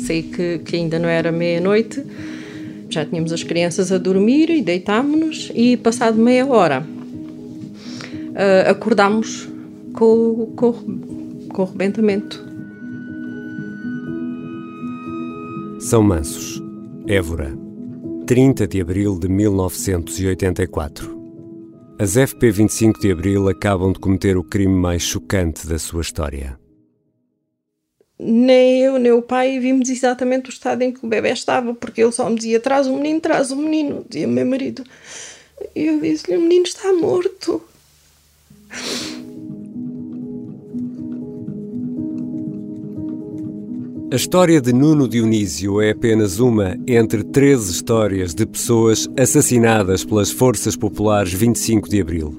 Sei que, que ainda não era meia-noite, já tínhamos as crianças a dormir e deitámos-nos e passado meia hora uh, acordámos com, com, com o rebentamento. São Mansos, Évora, 30 de abril de 1984. As FP25 de Abril acabam de cometer o crime mais chocante da sua história. Nem eu, nem o pai vimos exatamente o estado em que o bebê estava, porque ele só me dizia: traz o menino, traz o menino, dizia meu marido. E eu disse-lhe: o menino está morto. A história de Nuno Dionísio é apenas uma entre 13 histórias de pessoas assassinadas pelas Forças Populares 25 de Abril.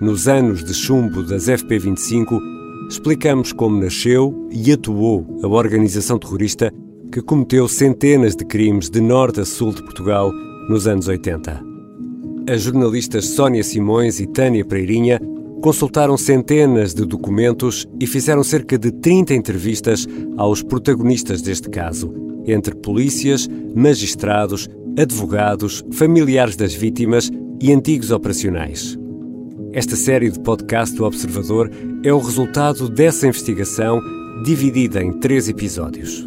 Nos anos de chumbo das FP25, explicamos como nasceu e atuou a organização terrorista que cometeu centenas de crimes de norte a sul de Portugal nos anos 80. As jornalistas Sónia Simões e Tânia Preirinha consultaram centenas de documentos e fizeram cerca de 30 entrevistas aos protagonistas deste caso, entre polícias, magistrados, advogados, familiares das vítimas e antigos operacionais. Esta série de podcast do Observador é o resultado dessa investigação, dividida em três episódios.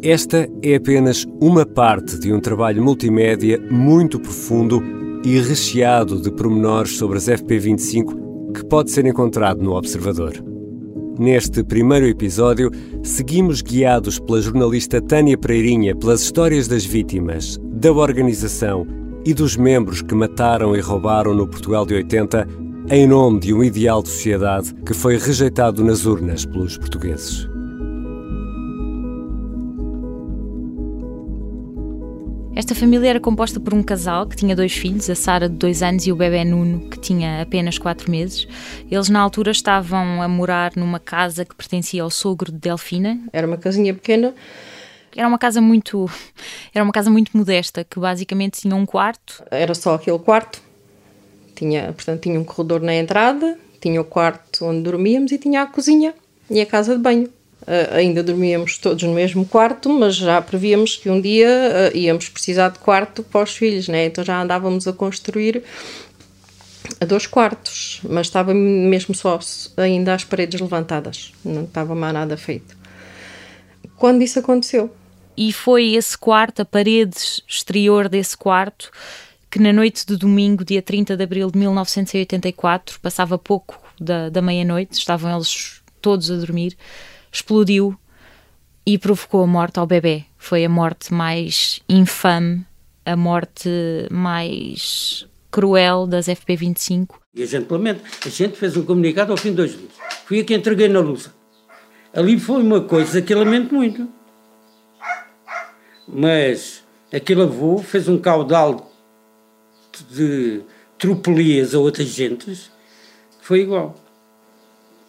Esta é apenas uma parte de um trabalho multimédia muito profundo e recheado de pormenores sobre as FP25 que pode ser encontrado no Observador. Neste primeiro episódio, seguimos guiados pela jornalista Tânia Pereirinha pelas histórias das vítimas, da organização e dos membros que mataram e roubaram no Portugal de 80 em nome de um ideal de sociedade que foi rejeitado nas urnas pelos portugueses. Esta família era composta por um casal que tinha dois filhos, a Sara de dois anos e o bebê Nuno, que tinha apenas quatro meses. Eles na altura estavam a morar numa casa que pertencia ao sogro de Delfina. Era uma casinha pequena. Era uma casa muito, era uma casa muito modesta, que basicamente tinha um quarto. Era só aquele quarto. Tinha, portanto, tinha um corredor na entrada, tinha o quarto onde dormíamos e tinha a cozinha e a casa de banho. Uh, ainda dormíamos todos no mesmo quarto, mas já prevíamos que um dia uh, íamos precisar de quarto para os filhos, né? então já andávamos a construir dois quartos, mas estava mesmo só ainda as paredes levantadas, não estava mais nada feito. Quando isso aconteceu? E foi esse quarto, a parede exterior desse quarto, que na noite de domingo, dia 30 de abril de 1984, passava pouco da, da meia-noite, estavam eles todos a dormir, explodiu e provocou a morte ao bebê. Foi a morte mais infame, a morte mais cruel das FP25. E a gente lamenta. A gente fez um comunicado ao fim de dois dias. Fui a que entreguei na luz. Ali foi uma coisa que lamento muito. Mas aquele avô fez um caudal de tropelias a outras gentes foi igual.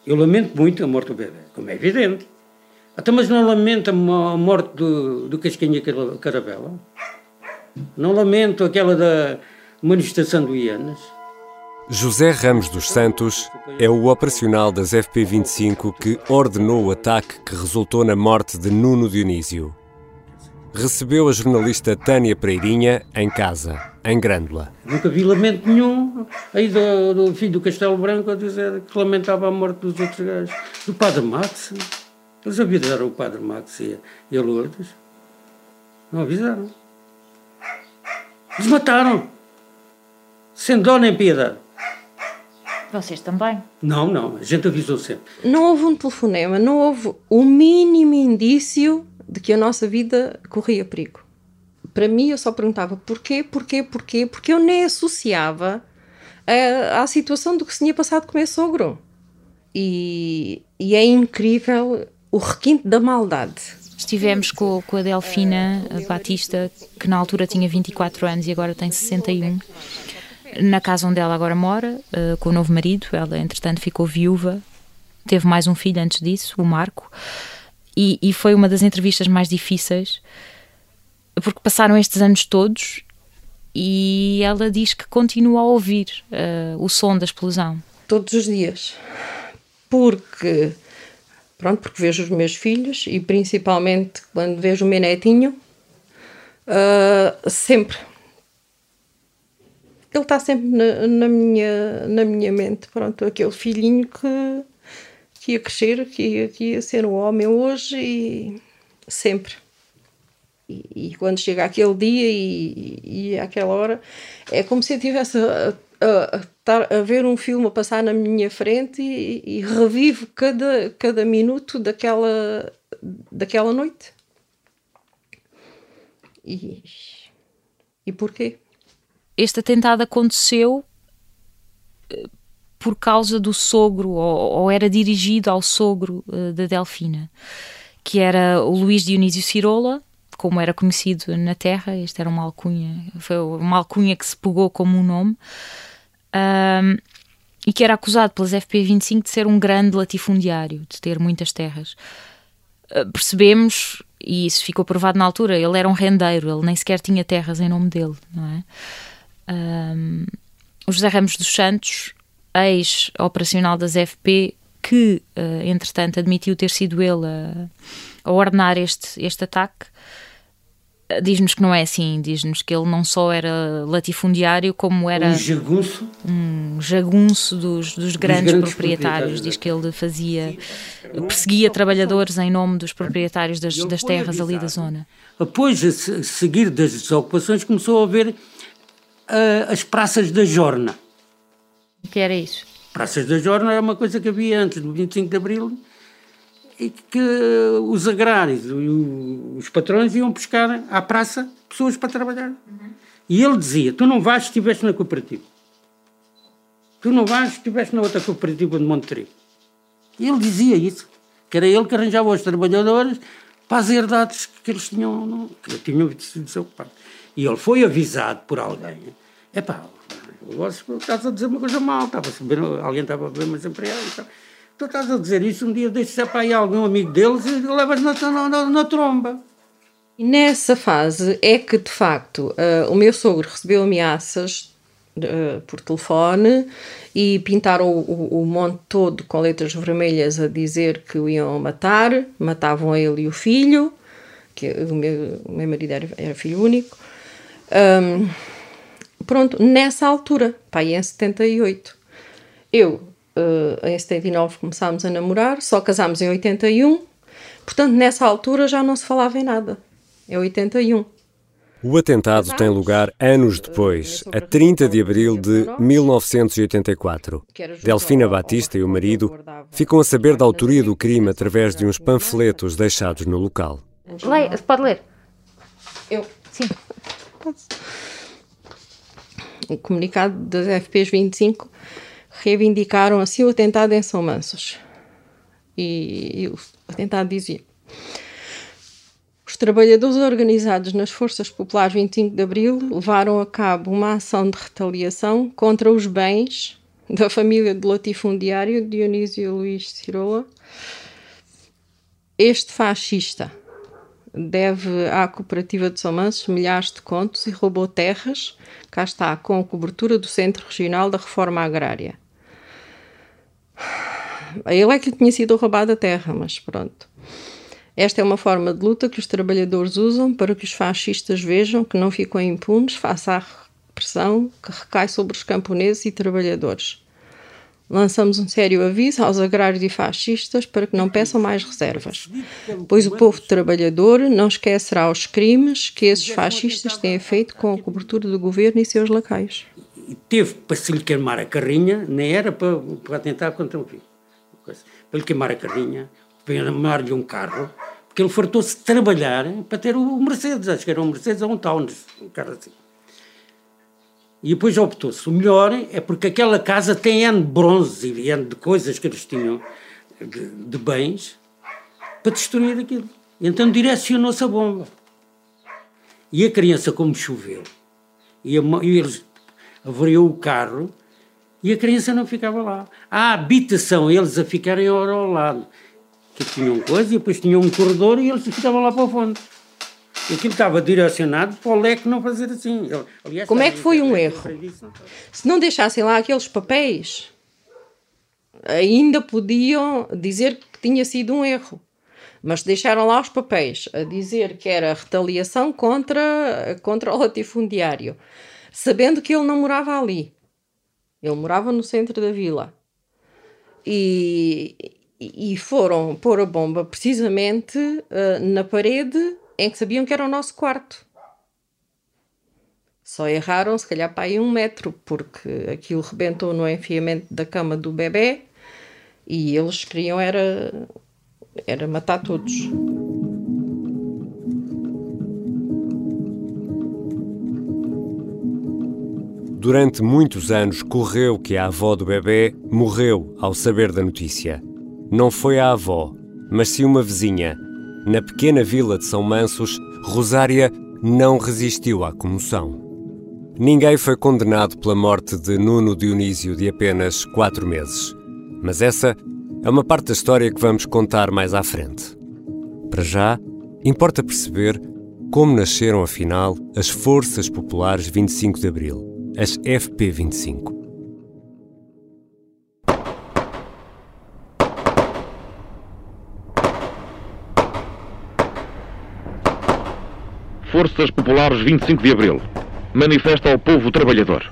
Eu lamento muito a morte do bebê, como é evidente. Até mas não lamento a morte do, do Casquinha Carabela? Não lamento aquela da manifestação do Ianas? José Ramos dos Santos é o operacional das FP25 que ordenou o ataque que resultou na morte de Nuno Dionísio recebeu a jornalista Tânia Preirinha em casa, em Grândola. Nunca vi lamento nenhum aí do, do filho do Castelo Branco a dizer que lamentava a morte dos outros gajos. Do Padre Max. Eles avisaram o Padre Max e, e a Lourdes. Não avisaram. Eles mataram. Sem dó nem piedade. Vocês também? Não, não. A gente avisou sempre. Não houve um telefonema, não houve o mínimo indício de que a nossa vida corria perigo. Para mim, eu só perguntava porquê, porquê, porquê, porque eu nem associava a, à situação do que se tinha passado com o meu sogro. E, e é incrível o requinte da maldade. Estivemos com, com a Delfina a Batista, que na altura tinha 24 anos e agora tem 61, na casa onde ela agora mora, uh, com o novo marido. Ela, entretanto, ficou viúva, teve mais um filho antes disso, o Marco. E, e foi uma das entrevistas mais difíceis, porque passaram estes anos todos e ela diz que continua a ouvir uh, o som da explosão. Todos os dias. Porque Pronto, porque vejo os meus filhos e principalmente quando vejo o meu netinho, uh, sempre. Ele está sempre na, na, minha, na minha mente. Pronto, aquele filhinho que, que ia crescer, que ia, que ia ser um homem hoje e sempre. E, e, quando chega aquele dia e, e aquela hora, é como se eu estivesse a, a, a, a, ver um filme a passar na minha frente e, e, revivo cada, cada minuto daquela, daquela noite. E, e porquê? Este atentado aconteceu eh, por causa do sogro, ou, ou era dirigido ao sogro uh, da Delfina, que era o Luís Dionísio Cirola, como era conhecido na Terra, esta era uma alcunha, foi uma alcunha que se pegou como um nome, um, e que era acusado pelas FP25 de ser um grande latifundiário, de ter muitas terras. Uh, percebemos, e isso ficou provado na altura, ele era um rendeiro, ele nem sequer tinha terras em nome dele, não é? Um, o José Ramos dos Santos, ex-operacional das FP, que, uh, entretanto, admitiu ter sido ele a, a ordenar este, este ataque, diz-nos que não é assim, diz-nos que ele não só era latifundiário, como era um jagunço, um jagunço dos, dos, grandes, grandes proprietários. proprietários. Diz que ele fazia, perseguia trabalhadores em nome dos proprietários das, das terras ali da zona. Após a seguir das desocupações, começou a haver uh, as praças da Jorna. O que era isso? Praças da Jorna era uma coisa que havia antes do 25 de Abril e que os agrários, os patrões iam buscar à praça pessoas para trabalhar. Uhum. E ele dizia: Tu não vais se estiveste na cooperativa. Tu não vais se estiveste na outra cooperativa de Monterrey. E ele dizia isso, que era ele que arranjava os trabalhadores para as herdades que eles tinham, que tinham sido desocupados. E ele foi avisado por alguém: é pá, estás a dizer uma coisa mal, estava a alguém estava a ver umas empregadas. Tu estás a dizer isso, um dia deixa para aí algum amigo deles e levas na, na, na, na tromba. E nessa fase é que, de facto, uh, o meu sogro recebeu ameaças uh, por telefone e pintaram o, o, o, monte todo com letras vermelhas a dizer que o iam matar, matavam ele e o filho, que o meu, o meu marido era, era filho único. Um, pronto, nessa altura, pai, em 78, eu uh, em 79 começámos a namorar, só casámos em 81, portanto nessa altura já não se falava em nada. É 81. O atentado tem lugar anos depois, a 30 de abril de 1984. Delfina Batista e o marido ficam a saber da autoria do crime através de uns panfletos deixados no local. Leia, pode ler. Eu? Sim. O comunicado das FPs 25 reivindicaram assim o atentado em São Mansos. E, e o atentado dizia: os trabalhadores organizados nas Forças Populares 25 de Abril levaram a cabo uma ação de retaliação contra os bens da família do latifundiário Dionísio Luís Cirola. Este fascista deve à cooperativa de São Mansos milhares de contos e roubou terras, cá está, com a cobertura do Centro Regional da Reforma Agrária. Ele é que lhe tinha sido roubada a terra, mas pronto. Esta é uma forma de luta que os trabalhadores usam para que os fascistas vejam que não ficam impunes face à repressão que recai sobre os camponeses e trabalhadores. Lançamos um sério aviso aos agrários e fascistas para que não peçam mais reservas, pois o povo trabalhador não esquecerá os crimes que esses fascistas têm feito com a cobertura do governo e seus lacaios. Teve para se lhe queimar a carrinha, nem era para, para tentar contra o filho. Para lhe queimar a carrinha, para queimar-lhe um carro, porque ele fartou-se de trabalhar para ter o Mercedes, acho que era um Mercedes ou um Taunus, um carro assim. E depois optou-se. O melhor é porque aquela casa tem N bronze e N de coisas que eles tinham, de, de bens, para destruir aquilo. Então direcionou-se a bomba. E a criança, como choveu, e, a, e eles avariou o carro e a criança não ficava lá. A habitação, eles a ficarem ao lado, que tinham coisa e depois tinham um corredor e eles ficavam lá para o fundo. Aquilo estava direcionado para o leque não fazer assim. Aliás, Como é que foi um erro? Se não deixassem lá aqueles papéis, ainda podiam dizer que tinha sido um erro. Mas deixaram lá os papéis a dizer que era retaliação contra, contra o latifundiário, sabendo que ele não morava ali. Ele morava no centro da vila. E, e foram pôr a bomba precisamente uh, na parede em que sabiam que era o nosso quarto. Só erraram, se calhar, para aí um metro, porque aquilo rebentou no enfiamento da cama do bebê e eles queriam era, era matar todos. Durante muitos anos correu que a avó do bebê morreu ao saber da notícia. Não foi a avó, mas sim uma vizinha. Na pequena vila de São Mansos, Rosária não resistiu à comoção. Ninguém foi condenado pela morte de Nuno Dionísio de apenas quatro meses. Mas essa é uma parte da história que vamos contar mais à frente. Para já, importa perceber como nasceram, afinal, as Forças Populares 25 de Abril as FP25. Forças Populares 25 de Abril. Manifesta ao povo trabalhador.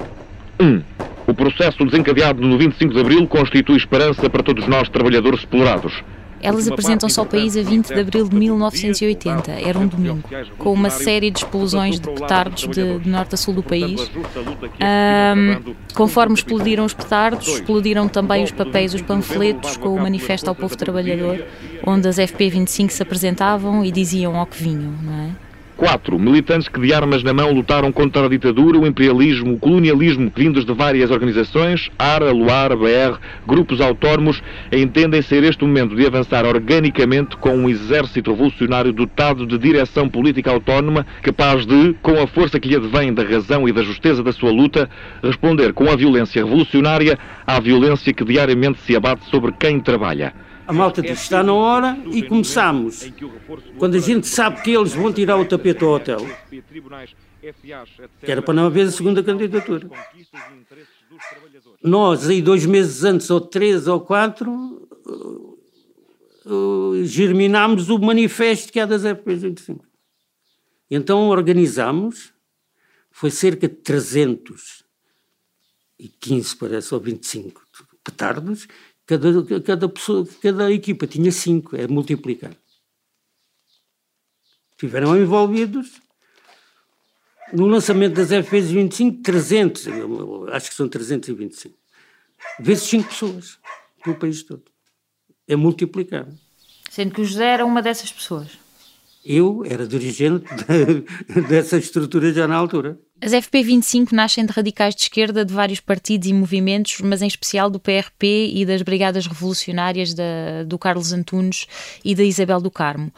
1. Um, o processo desencadeado no 25 de Abril constitui esperança para todos nós trabalhadores explorados elas apresentam-se ao país a 20 de abril de 1980, era um domingo, com uma série de explosões de petardos de, de norte a sul do país. Um, conforme explodiram os petardos, explodiram também os papéis, os panfletos com o Manifesto ao Povo Trabalhador, onde as FP25 se apresentavam e diziam ao que vinham, não é? 4. Militantes que de armas na mão lutaram contra a ditadura, o imperialismo, o colonialismo vindos de várias organizações, ARA, LUAR, BR, grupos autónomos, entendem ser este o momento de avançar organicamente com um exército revolucionário dotado de direção política autónoma, capaz de, com a força que lhe advém da razão e da justeza da sua luta, responder com a violência revolucionária à violência que diariamente se abate sobre quem trabalha. A malta diz, está na hora e começamos. Quando a gente sabe que eles vão tirar o tapete ao hotel, que era para não haver a segunda candidatura. Nós, aí dois meses antes, ou três ou quatro, uh, germinámos o manifesto que é das FPs 25. Então organizámos, foi cerca de 315, parece, ou 25 petardos, Cada, cada, pessoa, cada equipa tinha cinco, é multiplicar. Tiveram envolvidos no lançamento das FPs 25, 300, acho que são 325, vezes 5 pessoas no país todo. É multiplicar. Sendo que o José era uma dessas pessoas. Eu era dirigente de, dessa estrutura já na altura. As FP25 nascem de radicais de esquerda de vários partidos e movimentos, mas em especial do PRP e das Brigadas Revolucionárias da, do Carlos Antunes e da Isabel do Carmo,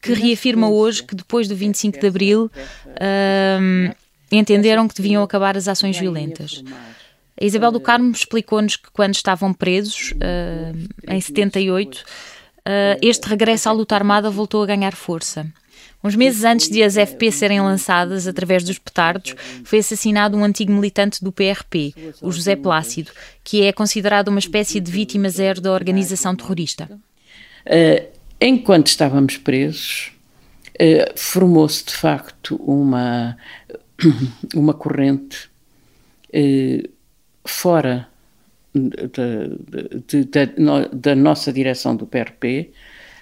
que reafirma hoje que depois do 25 de Abril hum, entenderam que deviam acabar as ações violentas. A Isabel do Carmo explicou-nos que quando estavam presos, uh, em 78, uh, este regresso à luta armada voltou a ganhar força. Uns meses antes de as FP serem lançadas através dos petardos, foi assassinado um antigo militante do PRP, o José Plácido, que é considerado uma espécie de vítima zero da organização terrorista. Uh, enquanto estávamos presos, uh, formou-se de facto uma, uma corrente uh, fora de, de, da nossa direção do PRP,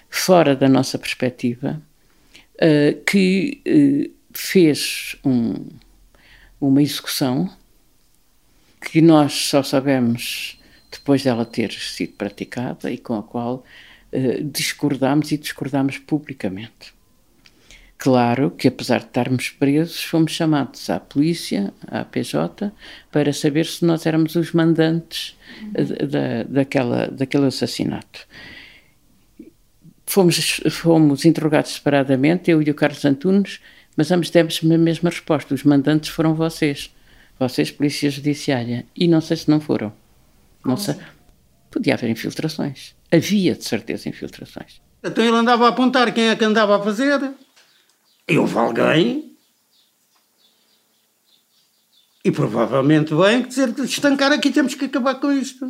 fora da nossa perspectiva, uh, que uh, fez um, uma execução que nós só sabemos depois dela ter sido praticada e com a qual uh, discordámos e discordámos publicamente. Claro que, apesar de estarmos presos, fomos chamados à polícia, à PJ, para saber se nós éramos os mandantes da, daquela, daquele assassinato. Fomos, fomos interrogados separadamente, eu e o Carlos Antunes, mas ambos demos a mesma resposta. Os mandantes foram vocês, vocês, Polícia Judiciária. E não sei se não foram. Não sei. Podia haver infiltrações. Havia, de certeza, infiltrações. Então ele andava a apontar quem é que andava a fazer. E houve alguém. E provavelmente bem dizer que estancar aqui temos que acabar com isto.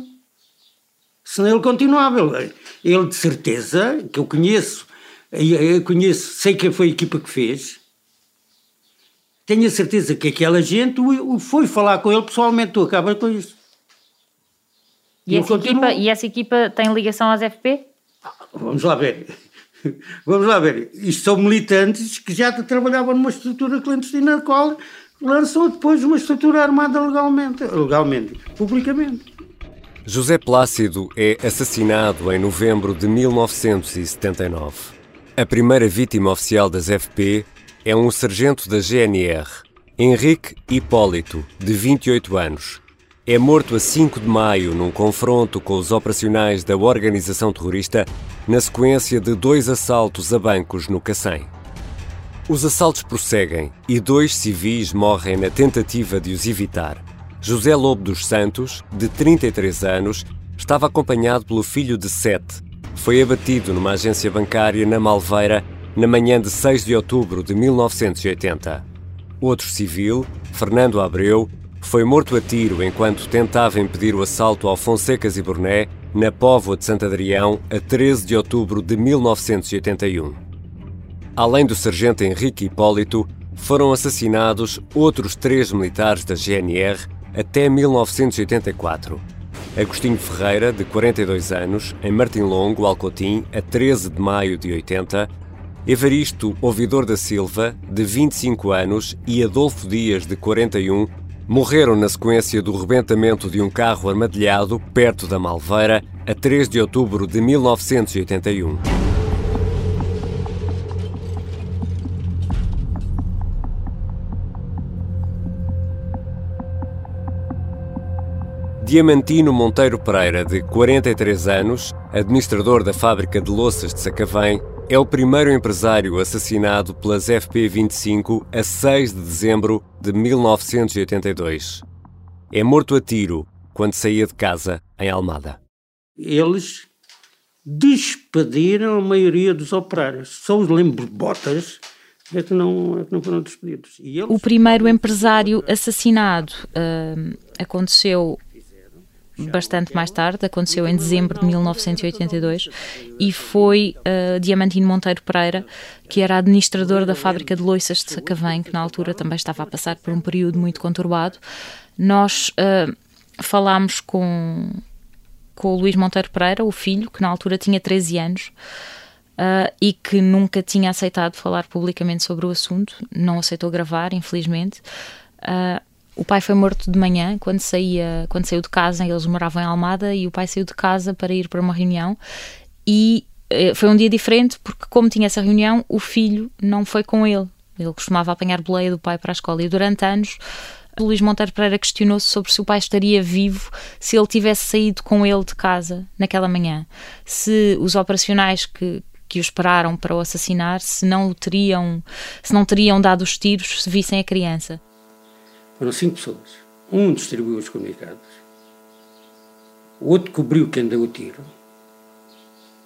Senão ele continuava. Ele, ele de certeza, que eu conheço, eu conheço, sei quem foi a equipa que fez, tenho a certeza que aquela gente foi falar com ele pessoalmente, tu acabas com isso. E essa, equipa, e essa equipa tem ligação às FP? Vamos lá ver. Vamos lá ver. Isto são militantes que já trabalhavam numa estrutura clandestina, na qual lançou depois uma estrutura armada legalmente, legalmente, publicamente. José Plácido é assassinado em novembro de 1979. A primeira vítima oficial das FP é um sargento da GNR, Henrique Hipólito, de 28 anos. É morto a 5 de maio num confronto com os operacionais da organização terrorista na sequência de dois assaltos a bancos no Cacém. Os assaltos prosseguem e dois civis morrem na tentativa de os evitar. José Lobo dos Santos, de 33 anos, estava acompanhado pelo filho de 7. Foi abatido numa agência bancária na Malveira na manhã de 6 de outubro de 1980. Outro civil, Fernando Abreu, foi morto a tiro enquanto tentava impedir o assalto ao Fonsecas e Burné, na Póvoa de Santo Adrião, a 13 de outubro de 1981. Além do sargento Henrique Hipólito, foram assassinados outros três militares da GNR até 1984. Agostinho Ferreira, de 42 anos, em Martim Longo, Alcotim, a 13 de maio de 80, Evaristo Ouvidor da Silva, de 25 anos, e Adolfo Dias, de 41, morreram na sequência do rebentamento de um carro armadilhado perto da Malveira a 3 de outubro de 1981. Diamantino Monteiro Pereira, de 43 anos, administrador da fábrica de louças de Sacavém, é o primeiro empresário assassinado pelas FP25 a 6 de dezembro de 1982. É morto a tiro quando saía de casa em Almada. Eles despediram a maioria dos operários. Só os lembro-botas é que não, é que não foram despedidos. Eles... O primeiro empresário assassinado uh, aconteceu bastante mais tarde, aconteceu em dezembro de 1982, e foi uh, Diamantino Monteiro Pereira, que era administrador da fábrica de loiças de Sacavém, que na altura também estava a passar por um período muito conturbado. Nós uh, falámos com, com o Luís Monteiro Pereira, o filho, que na altura tinha 13 anos. Uh, e que nunca tinha aceitado falar publicamente sobre o assunto, não aceitou gravar, infelizmente. Uh, o pai foi morto de manhã quando saía quando saiu de casa eles moravam em Almada e o pai saiu de casa para ir para uma reunião. E eh, foi um dia diferente porque como tinha essa reunião o filho não foi com ele. Ele costumava apanhar boleia do pai para a escola. E durante anos Luís Monteiro Pereira questionou-se sobre se o pai estaria vivo se ele tivesse saído com ele de casa naquela manhã. Se os operacionais que que o esperaram para o assassinar se não o teriam se não teriam dado os tiros se vissem a criança foram cinco pessoas. Um distribuiu os comunicados, o outro cobriu quem deu o tiro,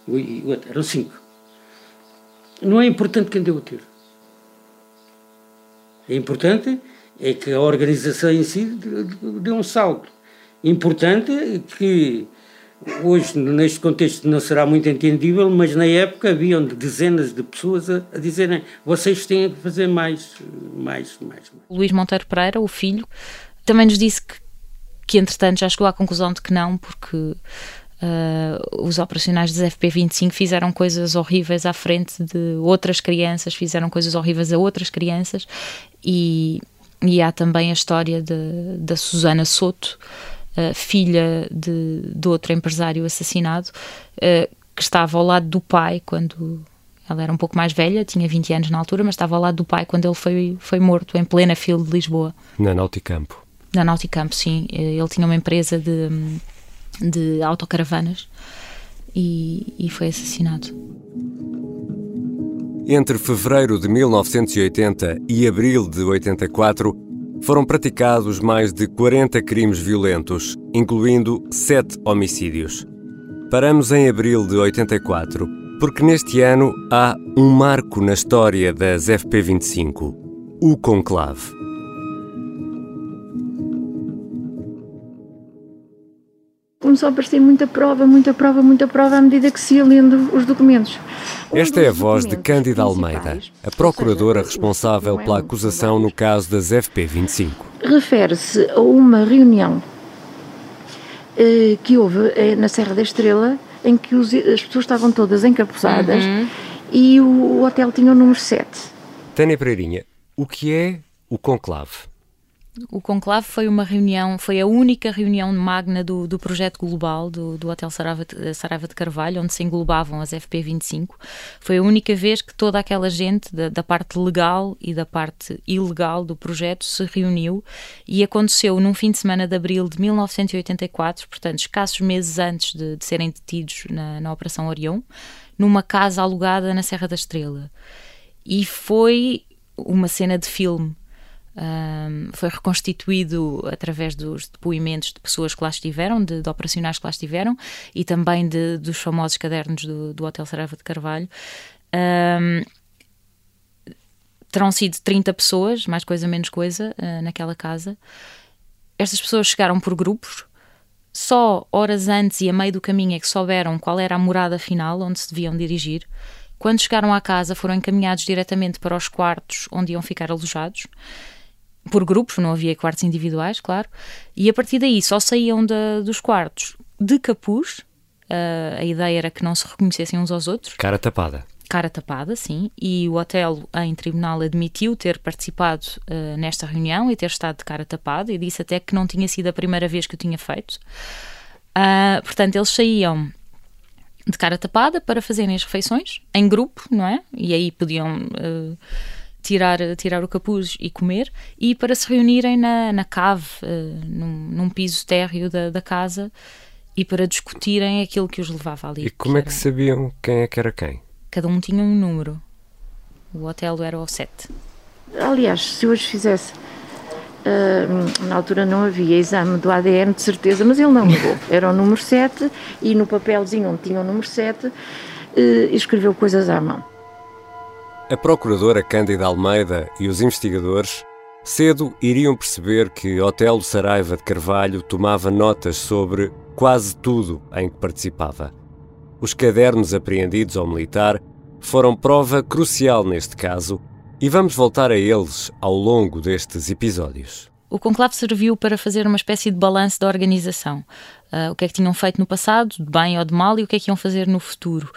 e o outro, eram cinco. Não é importante quem deu o tiro. É importante é que a organização em si deu um salto. Importante é que Hoje, neste contexto, não será muito entendível, mas na época haviam dezenas de pessoas a, a dizerem vocês têm que fazer mais, mais, mais, mais. Luís Monteiro Pereira, o filho, também nos disse que, que entretanto já chegou à conclusão de que não, porque uh, os operacionais dos FP25 fizeram coisas horríveis à frente de outras crianças, fizeram coisas horríveis a outras crianças e, e há também a história de, da Susana Soto, uh, filha de, de outro empresário assassinado, uh, que estava ao lado do pai quando ela era um pouco mais velha, tinha 20 anos na altura, mas estava ao lado do pai quando ele foi, foi morto, em plena fila de Lisboa. Na Nauticampo. Na Nauticampo, sim. Eh, ele tinha uma empresa de, de autocaravanas e, e foi assassinado. Entre fevereiro de 1980 e abril de 84, foram praticados mais de 40 crimes violentos, incluindo sete homicídios. Paramos em abril de 84, porque neste ano há um marco na história das FP25, o conclave. Começou a aparecer muita prova, muita prova, muita prova à medida que se ia lendo os documentos. Esta é a voz de Cândida Almeida, a procuradora responsável pela acusação no caso das FP25. Refere-se a uma reunião eh, que houve eh, na Serra da Estrela, em que os, as pessoas estavam todas encapuzadas uhum. e o, o hotel tinha o número 7. Tânia Pereirinha, o que é o conclave? O conclave foi uma reunião, foi a única reunião magna do, do projeto global do, do Hotel Saraiva de, de Carvalho, onde se englobavam as FP25. Foi a única vez que toda aquela gente, da, da, parte legal e da parte ilegal do projeto, se reuniu e aconteceu num fim de semana de abril de 1984, portanto, escassos meses antes de, de serem detidos na, na Operação Orião, numa casa alugada na Serra da Estrela. E foi uma cena de filme um, foi reconstituído através dos depoimentos de pessoas que lá estiveram, de, de operacionais que lá estiveram e também de, dos famosos cadernos do, do Hotel Saraiva de Carvalho. Um, terão sido 30 pessoas, mais coisa menos coisa, uh, naquela casa. Estas pessoas chegaram por grupos. Só horas antes e a meio do caminho é que souberam qual era a morada final onde se deviam dirigir. Quando chegaram à casa, foram encaminhados diretamente para os quartos onde iam ficar alojados por grupos, não havia quartos individuais, claro, e a partir daí só saíam dos quartos de capuz. Uh, a ideia era que não se reconhecessem uns aos outros. Cara tapada. Cara tapada, sim. E o hotel, em tribunal, admitiu ter participado uh, nesta reunião e ter estado de cara tapada e disse até que não tinha sido a primeira vez que o tinha feito. Uh, portanto, eles saíam de cara tapada para fazerem as refeições em grupo, não é? E aí podiam tirar, tirar o capuz e comer, e para se reunirem na, na cave, uh, num, num, piso térreo da, da, casa, e para discutirem aquilo que os levava ali. E como é que sabiam quem é que era quem? Cada um tinha um número. O hotel era o 7. Aliás, se hoje fizesse. Uh, na altura não havia exame do ADN, de certeza, mas ele não levou. Era o número 7 e no papelzinho onde tinha o número 7 uh, eh, escreveu coisas à mão. A procuradora Cândida Almeida e os investigadores cedo iriam perceber que Otelo Saraiva de Carvalho tomava notas sobre quase tudo em que participava. Os cadernos apreendidos ao militar foram prova crucial neste caso e vamos voltar a eles ao longo destes episódios. O conclave serviu para fazer uma espécie de balanço da organização. Uh, o que é que tinham feito no passado, de bem ou de mal, e o que é que iam fazer no futuro.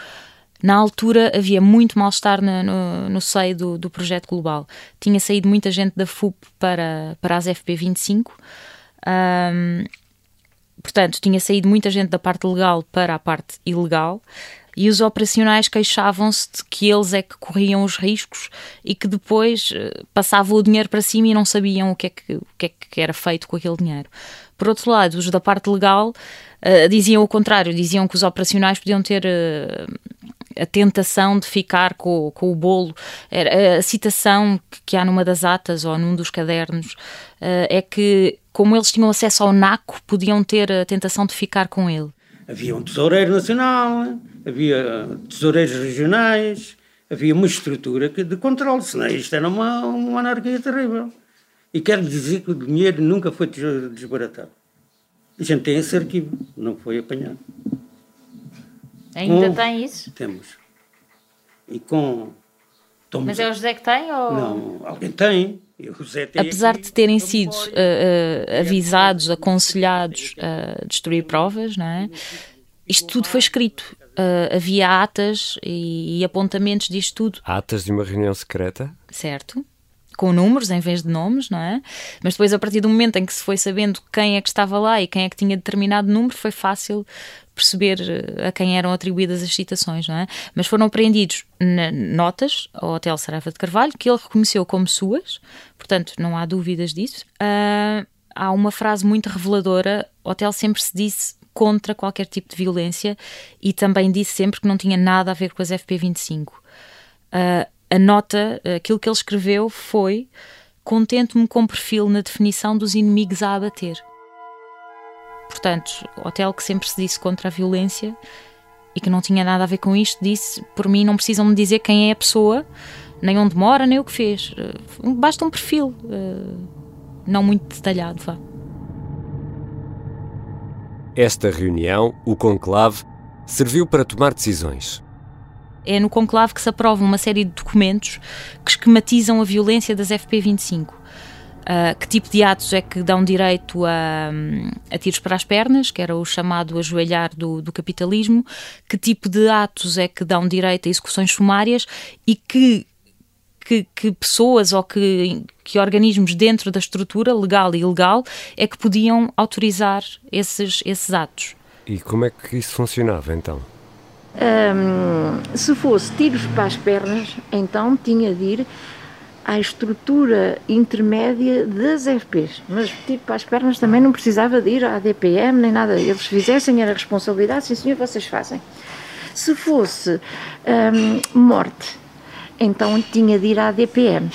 Na altura havia muito mal-estar no, no, no, seio do, do, projeto global. Tinha saído muita gente da FUP para, para as FP25. Um, portanto, tinha saído muita gente da parte legal para a parte ilegal. E os operacionais queixavam-se de que eles é que corriam os riscos e que depois uh, passavam o dinheiro para cima e não sabiam o que, é que, o que é que era feito com aquele dinheiro. Por outro lado, os da parte legal uh, diziam o contrário, diziam que os operacionais podiam ter uh, a tentação de ficar com, com o bolo. A citação que há numa das atas ou num dos cadernos uh, é que, como eles tinham acesso ao NACO, podiam ter a tentação de ficar com ele. Havia um tesoureiro nacional, havia tesoureiros regionais, havia uma estrutura de controle, senão isto era uma, uma anarquia terrível. E quero dizer que o dinheiro nunca foi desbaratado. A gente tem esse arquivo, não foi apanhado. Ainda com, tem isso? Temos. E com. Mas é o José que tem? Ou... Não, alguém tem. Apesar de terem sido uh, uh, avisados, aconselhados a destruir provas, não é? isto tudo foi escrito. Uh, havia atas e, e, apontamentos disto tudo. Atas de uma reunião secreta? Certo. Com números em vez de nomes, não é? Mas depois, a partir do momento em que se foi sabendo quem é que estava lá e quem é que tinha determinado número, foi fácil perceber eh, a quem eram atribuídas as citações, não é? Mas foram apreendidos notas ao Hotel Saraiva de Carvalho, que ele reconheceu como suas, portanto não há dúvidas disso. Uh, há uma frase muito reveladora: hotel sempre se disse contra qualquer tipo de violência e também disse sempre que não tinha nada a ver com as FP25. Uh, a nota, aquilo que ele escreveu foi: contento-me com perfil na definição dos inimigos a abater. Portanto, o hotel que sempre se disse contra a violência e que não tinha nada a ver com isto, disse: por mim, não precisam me dizer quem é a pessoa, nem onde mora, nem o que fez. Eh, basta um perfil, eh, não muito detalhado, vá. Esta reunião, o conclave, serviu para tomar decisões. É no conclave que se aprova uma série de documentos que esquematizam a violência das FP25. Uh, que tipo de atos é que dão direito a, a, tiros para as pernas, que era o chamado ajoelhar do, do, capitalismo, que tipo de atos é que dão direito a execuções sumárias e que, que, que pessoas ou que, que organismos dentro da estrutura legal e ilegal é que podiam autorizar esses, esses atos. E como é que isso funcionava então? Um, se fosse tiros para as pernas, então tinha de ir à estrutura intermédia das FPs. Mas tiro para as pernas também não precisava de ir à DPM nem nada. Eles fizessem, era responsabilidade, sim senhor, vocês fazem. Se fosse um, morte, então tinha de ir à DPM.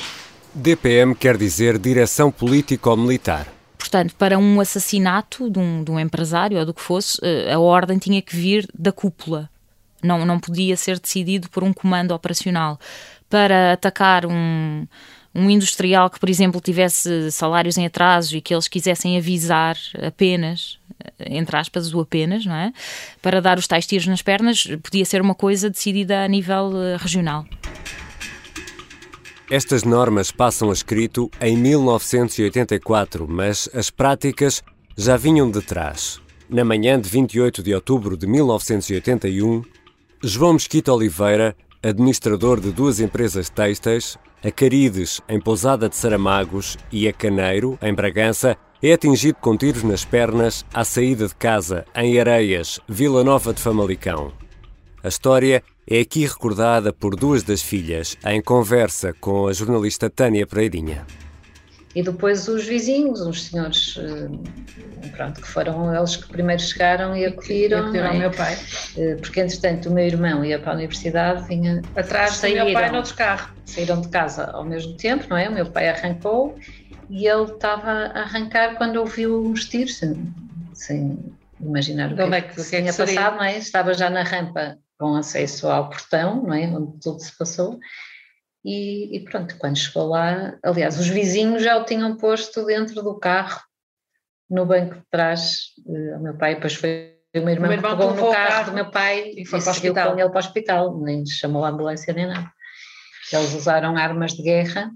DPM quer dizer Direção Político-Militar. Portanto, para um assassinato de um, de um empresário ou do que fosse, eh, a ordem tinha que vir da cúpula. Não, não podia ser decidido por um comando operacional para atacar um, um industrial que, por exemplo, tivesse salários em atraso e que eles quisessem avisar apenas, entre aspas, o apenas, não é? Para dar os tais tiros nas pernas, podia ser uma coisa decidida a nível eh, regional. Estas normas passam a escrito em 1984, mas as práticas já vinham de trás. Na manhã de 28 de outubro de 1981, João Mesquita Oliveira administrador de duas empresas têxteis, a Carides, em Pousada de Saramagos, e a Caneiro, em Bragança, é atingido com tiros nas pernas à saída de casa, em Areias, Vila Nova de Famalicão. A história é aqui recordada por duas das filhas, em conversa com a jornalista Tânia Pereirinha. E depois os vizinhos, uns senhores, eh, pronto, que foram eles que primeiro chegaram e acolheram. E acolheram é? meu pai. Eh, porque, entretanto, o meu irmão ia para a universidade, vinha. Atrás saíram, do meu pai noutro carro. Saíram de casa ao mesmo tempo, não é? O meu pai arrancou e ele estava a arrancar quando ouviu os tiros, sem, sem imaginar o que, é que, que, tinha que passado, não é? Estava já na rampa com acesso ao portão, não é? Onde tudo se passou e, e, pronto, quando chegou lá, aliás, os vizinhos já o tinham posto dentro do carro, no banco de trás. Uh, o meu pai, depois foi o meu irmão, o meu irmão que pegou no carro, carro, do meu pai e, foi e seguiu com ele para o hospital, nem chamou a ambulância nem nada. Eles usaram armas de guerra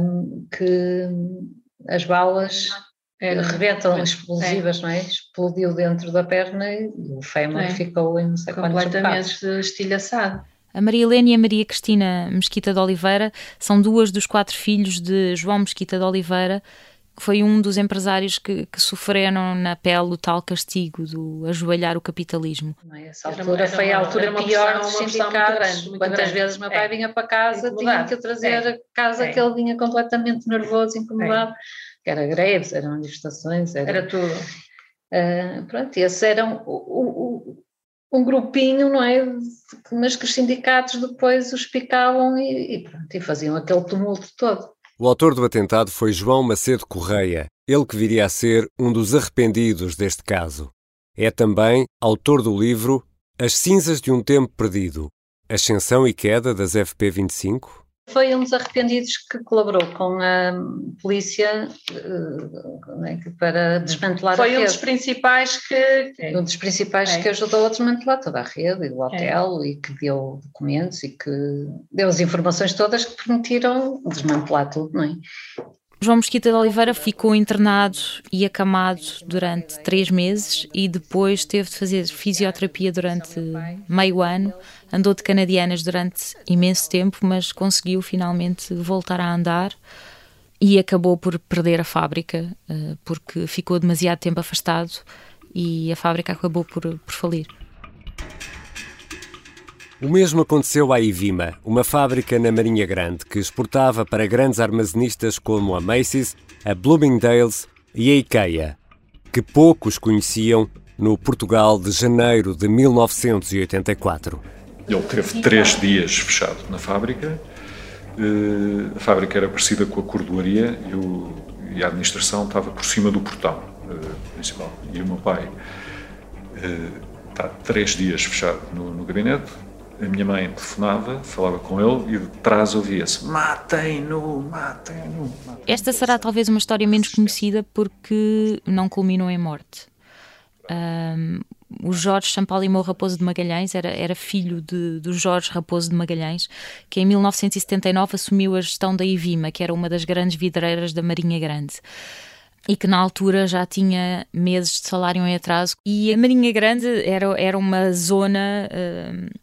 um, que as balas é, rebentam explosivas, é. não é? Explodiu dentro da perna e o fémur é. ficou em não sei Completamente estilhaçado. A Maria Helena e a Maria Cristina Mesquita de Oliveira são duas dos quatro filhos de João Mesquita de Oliveira, que foi um dos empresários que, que sofreram na pele o tal castigo do ajoelhar o capitalismo. É? Essa altura era, foi a altura pior dos sindicatos. Quantas grande. vezes meu pai é. vinha para casa, tinha que trazer é. a casa é. que ele vinha completamente nervoso, incomodado. Que era greves, eram manifestações, era, era tudo. Uh, pronto, esses eram o, o um grupinho, não é? Mas que os sindicatos depois os picavam e, e, pronto, e faziam aquele tumulto todo. O autor do atentado foi João Macedo Correia, ele que viria a ser um dos arrependidos deste caso. É também autor do livro As Cinzas de um Tempo Perdido, Ascensão e Queda das FP25, foi um dos arrependidos que colaborou com a polícia uh, para desmantelar Foi a rede. Foi um dos principais que... É. Um dos principais é. que ajudou a desmantelar toda a rede e o hotel é. e que deu documentos e que deu as informações todas que permitiram desmantelar tudo, não é? João Mesquita de Oliveira ficou internado e acamado durante três meses e depois teve de fazer fisioterapia durante meio ano. Andou de canadianas durante imenso tempo, mas conseguiu finalmente voltar a andar e acabou por perder a fábrica eh, porque ficou demasiado tempo afastado e a fábrica acabou por, por falir. O mesmo aconteceu à Ivima, uma fábrica na Marinha Grande que exportava para grandes armazenistas como a Macy's, a Bloomingdale's e a IKEA, que poucos conheciam no Portugal de janeiro de 1984. Ele teve três dias fechado na fábrica. Eh, a fábrica era parecida com a cordoaria e, a administração estava por cima do portão eh, principal. E o meu pai eh, está três dias fechado no gabinete a minha mãe telefonava, falava com ele e de trás ouvia-se: matem-no, matem-no. Esta será talvez uma história menos conhecida porque não culminou em morte. Um, o Jorge Champalimau Raposo de Magalhães era, era filho de, do Jorge Raposo de Magalhães, que em 1979 assumiu a gestão da Ivima, que era uma das grandes vidreiras da Marinha Grande e que na altura já tinha meses de salário em atraso. E a Marinha Grande era, era uma zona uh,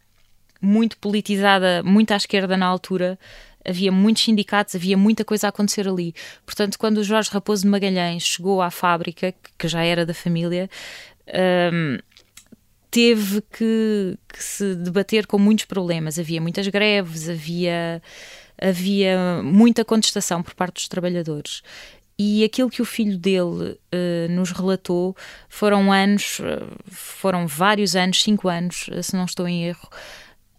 muito politizada, muito à esquerda na altura. Havia muitos sindicatos, havia muita coisa a acontecer ali. Portanto, quando o Jorge Raposo de Magalhães chegou à fábrica, que já era da família, um, teve que, que, se debater com muitos problemas. Havia muitas greves, havia, havia muita contestação por parte dos trabalhadores. E aquilo que o filho dele uh, nos relatou foram anos, foram vários anos, cinco anos, se não estou em erro,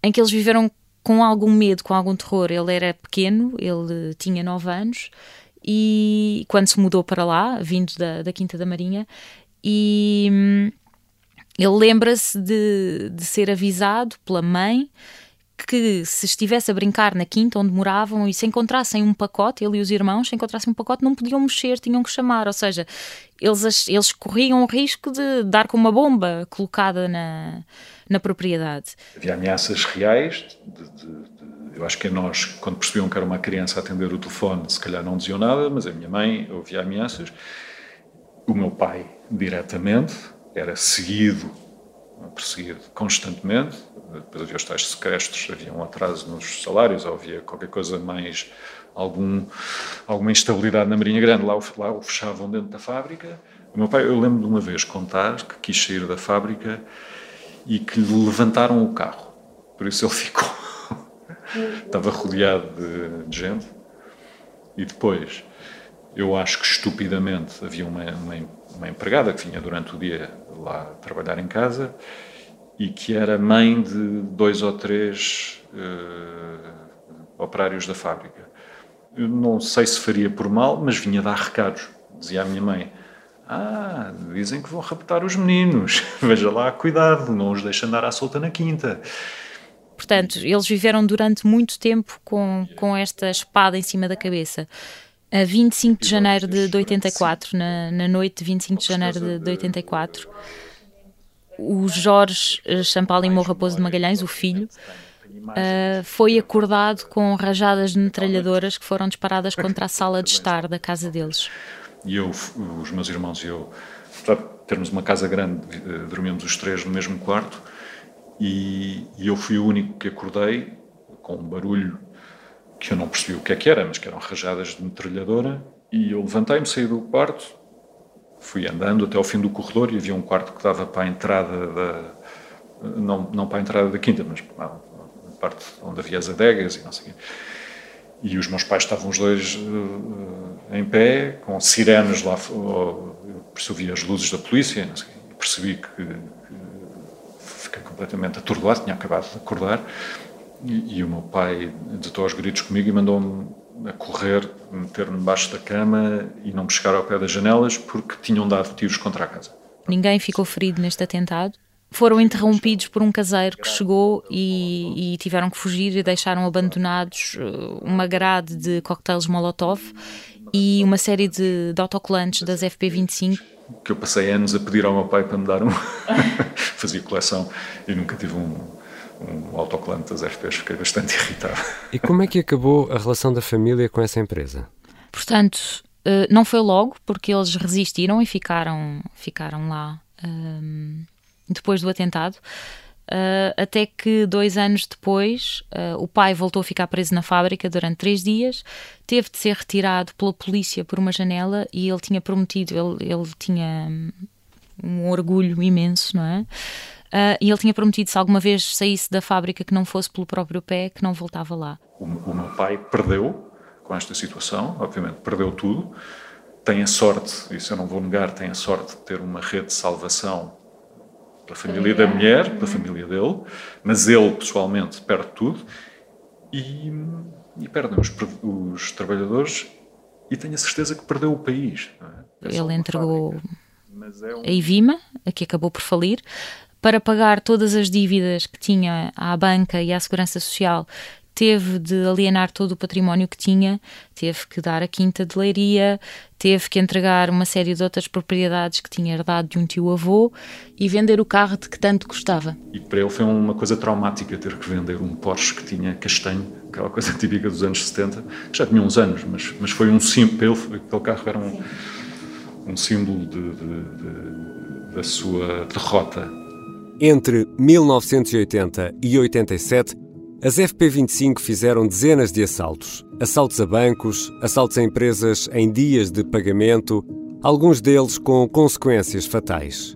em que eles viveram com algum medo, com algum terror. Ele era pequeno, ele tinha nove anos, e quando se mudou para lá, vindo da, da Quinta da Marinha, e hum, ele lembra-se de, de ser avisado pela mãe que se estivesse a brincar na quinta onde moravam e se encontrassem um pacote, ele e os irmãos, se encontrassem um pacote, não podiam mexer, tinham que chamar. Ou seja, eles, eles corriam o risco de dar com uma bomba colocada na, na propriedade. Havia ameaças reais. De, de, de, eu acho que nós, quando percebiam que era uma criança a atender o telefone, se calhar não diziam nada, mas a minha mãe ouvia ameaças. O meu pai, diretamente era seguido, perseguido constantemente. Depois havia os tais sequestros, havia um atraso nos salários, havia qualquer coisa mais, algum, alguma instabilidade na Marinha Grande. Lá o, lá o fechavam dentro da fábrica. O meu pai, eu lembro de uma vez contar que quis sair da fábrica e que lhe levantaram o carro. Por isso ele ficou. Estava rodeado de, de gente. E depois, eu acho que estupidamente havia uma, uma uma empregada que vinha durante o dia lá trabalhar em casa e que era mãe de dois ou três uh, operários da fábrica. Eu não sei se faria por mal, mas vinha dar recados. Dizia a minha mãe: Ah, dizem que vão raptar os meninos. Veja lá, cuidado, não os deixe andar à solta na quinta. Portanto, eles viveram durante muito tempo com, com esta espada em cima da cabeça a 25 de janeiro de, de 84, na, na noite de 25 de janeiro de, de 84, o Jorge Champalimau Raposo de Magalhães, o filho, uh, foi acordado com rajadas de metralhadoras que foram disparadas contra a sala de estar da casa deles. E eu, os meus irmãos e eu, para termos uma casa grande, eh, dormíamos os três no mesmo quarto e, e eu fui o único que acordei com um barulho que eu não percebi o que é que era, mas que eram rajadas de metralhadora, e eu levantei-me, saí do quarto, fui andando até ao fim do corredor e havia um quarto que dava para a entrada da. não, não para a entrada da quinta, mas para a parte onde havia as adegas e não sei o quê. E os meus pais estavam os dois uh, em pé, com sirenes lá, eu percebi as luzes da polícia, sei, percebi que, que fiquei completamente atordoado, tinha acabado de acordar, e, e o meu pai desatou aos gritos comigo e mandou-me a correr, meter-me debaixo da cama e não me chegar ao pé das janelas porque tinham dado tiros contra a casa. Ninguém ficou ferido neste atentado. Foram interrompidos por um caseiro que chegou e, e tiveram que fugir e deixaram abandonados uh, uma grade de coquetéis Molotov e uma série de, de autocolantes das FP25 que eu passei anos a pedir ao meu pai para me dar um. Fazia coleção e nunca tive um, um autocolante das FPs, fiquei bastante irritado. E como é que acabou a relação da família com essa empresa? Portanto, eh, não foi logo, porque eles resistiram e ficaram, ficaram lá um, depois do atentado. Uh, até que dois anos depois uh, o pai voltou a ficar preso na fábrica durante três dias, teve de ser retirado pela polícia por uma janela e ele tinha prometido, ele, ele tinha um orgulho imenso, não é? Uh, e ele tinha prometido, se alguma vez saísse da fábrica que não fosse pelo próprio pé, que não voltava lá. O, o meu pai perdeu com esta situação, obviamente, perdeu tudo. Tem a sorte, isso eu não vou negar, tem a sorte de ter uma rede de salvação pela família da mulher, pela família dele, mas ele pessoalmente perde tudo e, e perdem os, os trabalhadores e tenho a certeza que perdeu o país. É? Ele entregou é um... a Ivima, a que acabou por falir, para pagar todas as dívidas que tinha à banca e à Segurança Social, teve de alienar todo o património que tinha, teve que dar a quinta de leiria, teve que entregar uma série de outras propriedades que tinha herdado de um tio-avô e vender o carro de que tanto gostava. E para ele foi uma coisa traumática ter que vender um Porsche que tinha castanho, aquela coisa típica dos anos 70, que já tinha uns anos, mas, mas foi um símbolo, aquele carro era um, um símbolo de, de, de, da sua derrota. Entre 1980 e 87, as FP25 fizeram dezenas de assaltos. Assaltos a bancos, assaltos a empresas em dias de pagamento, alguns deles com consequências fatais.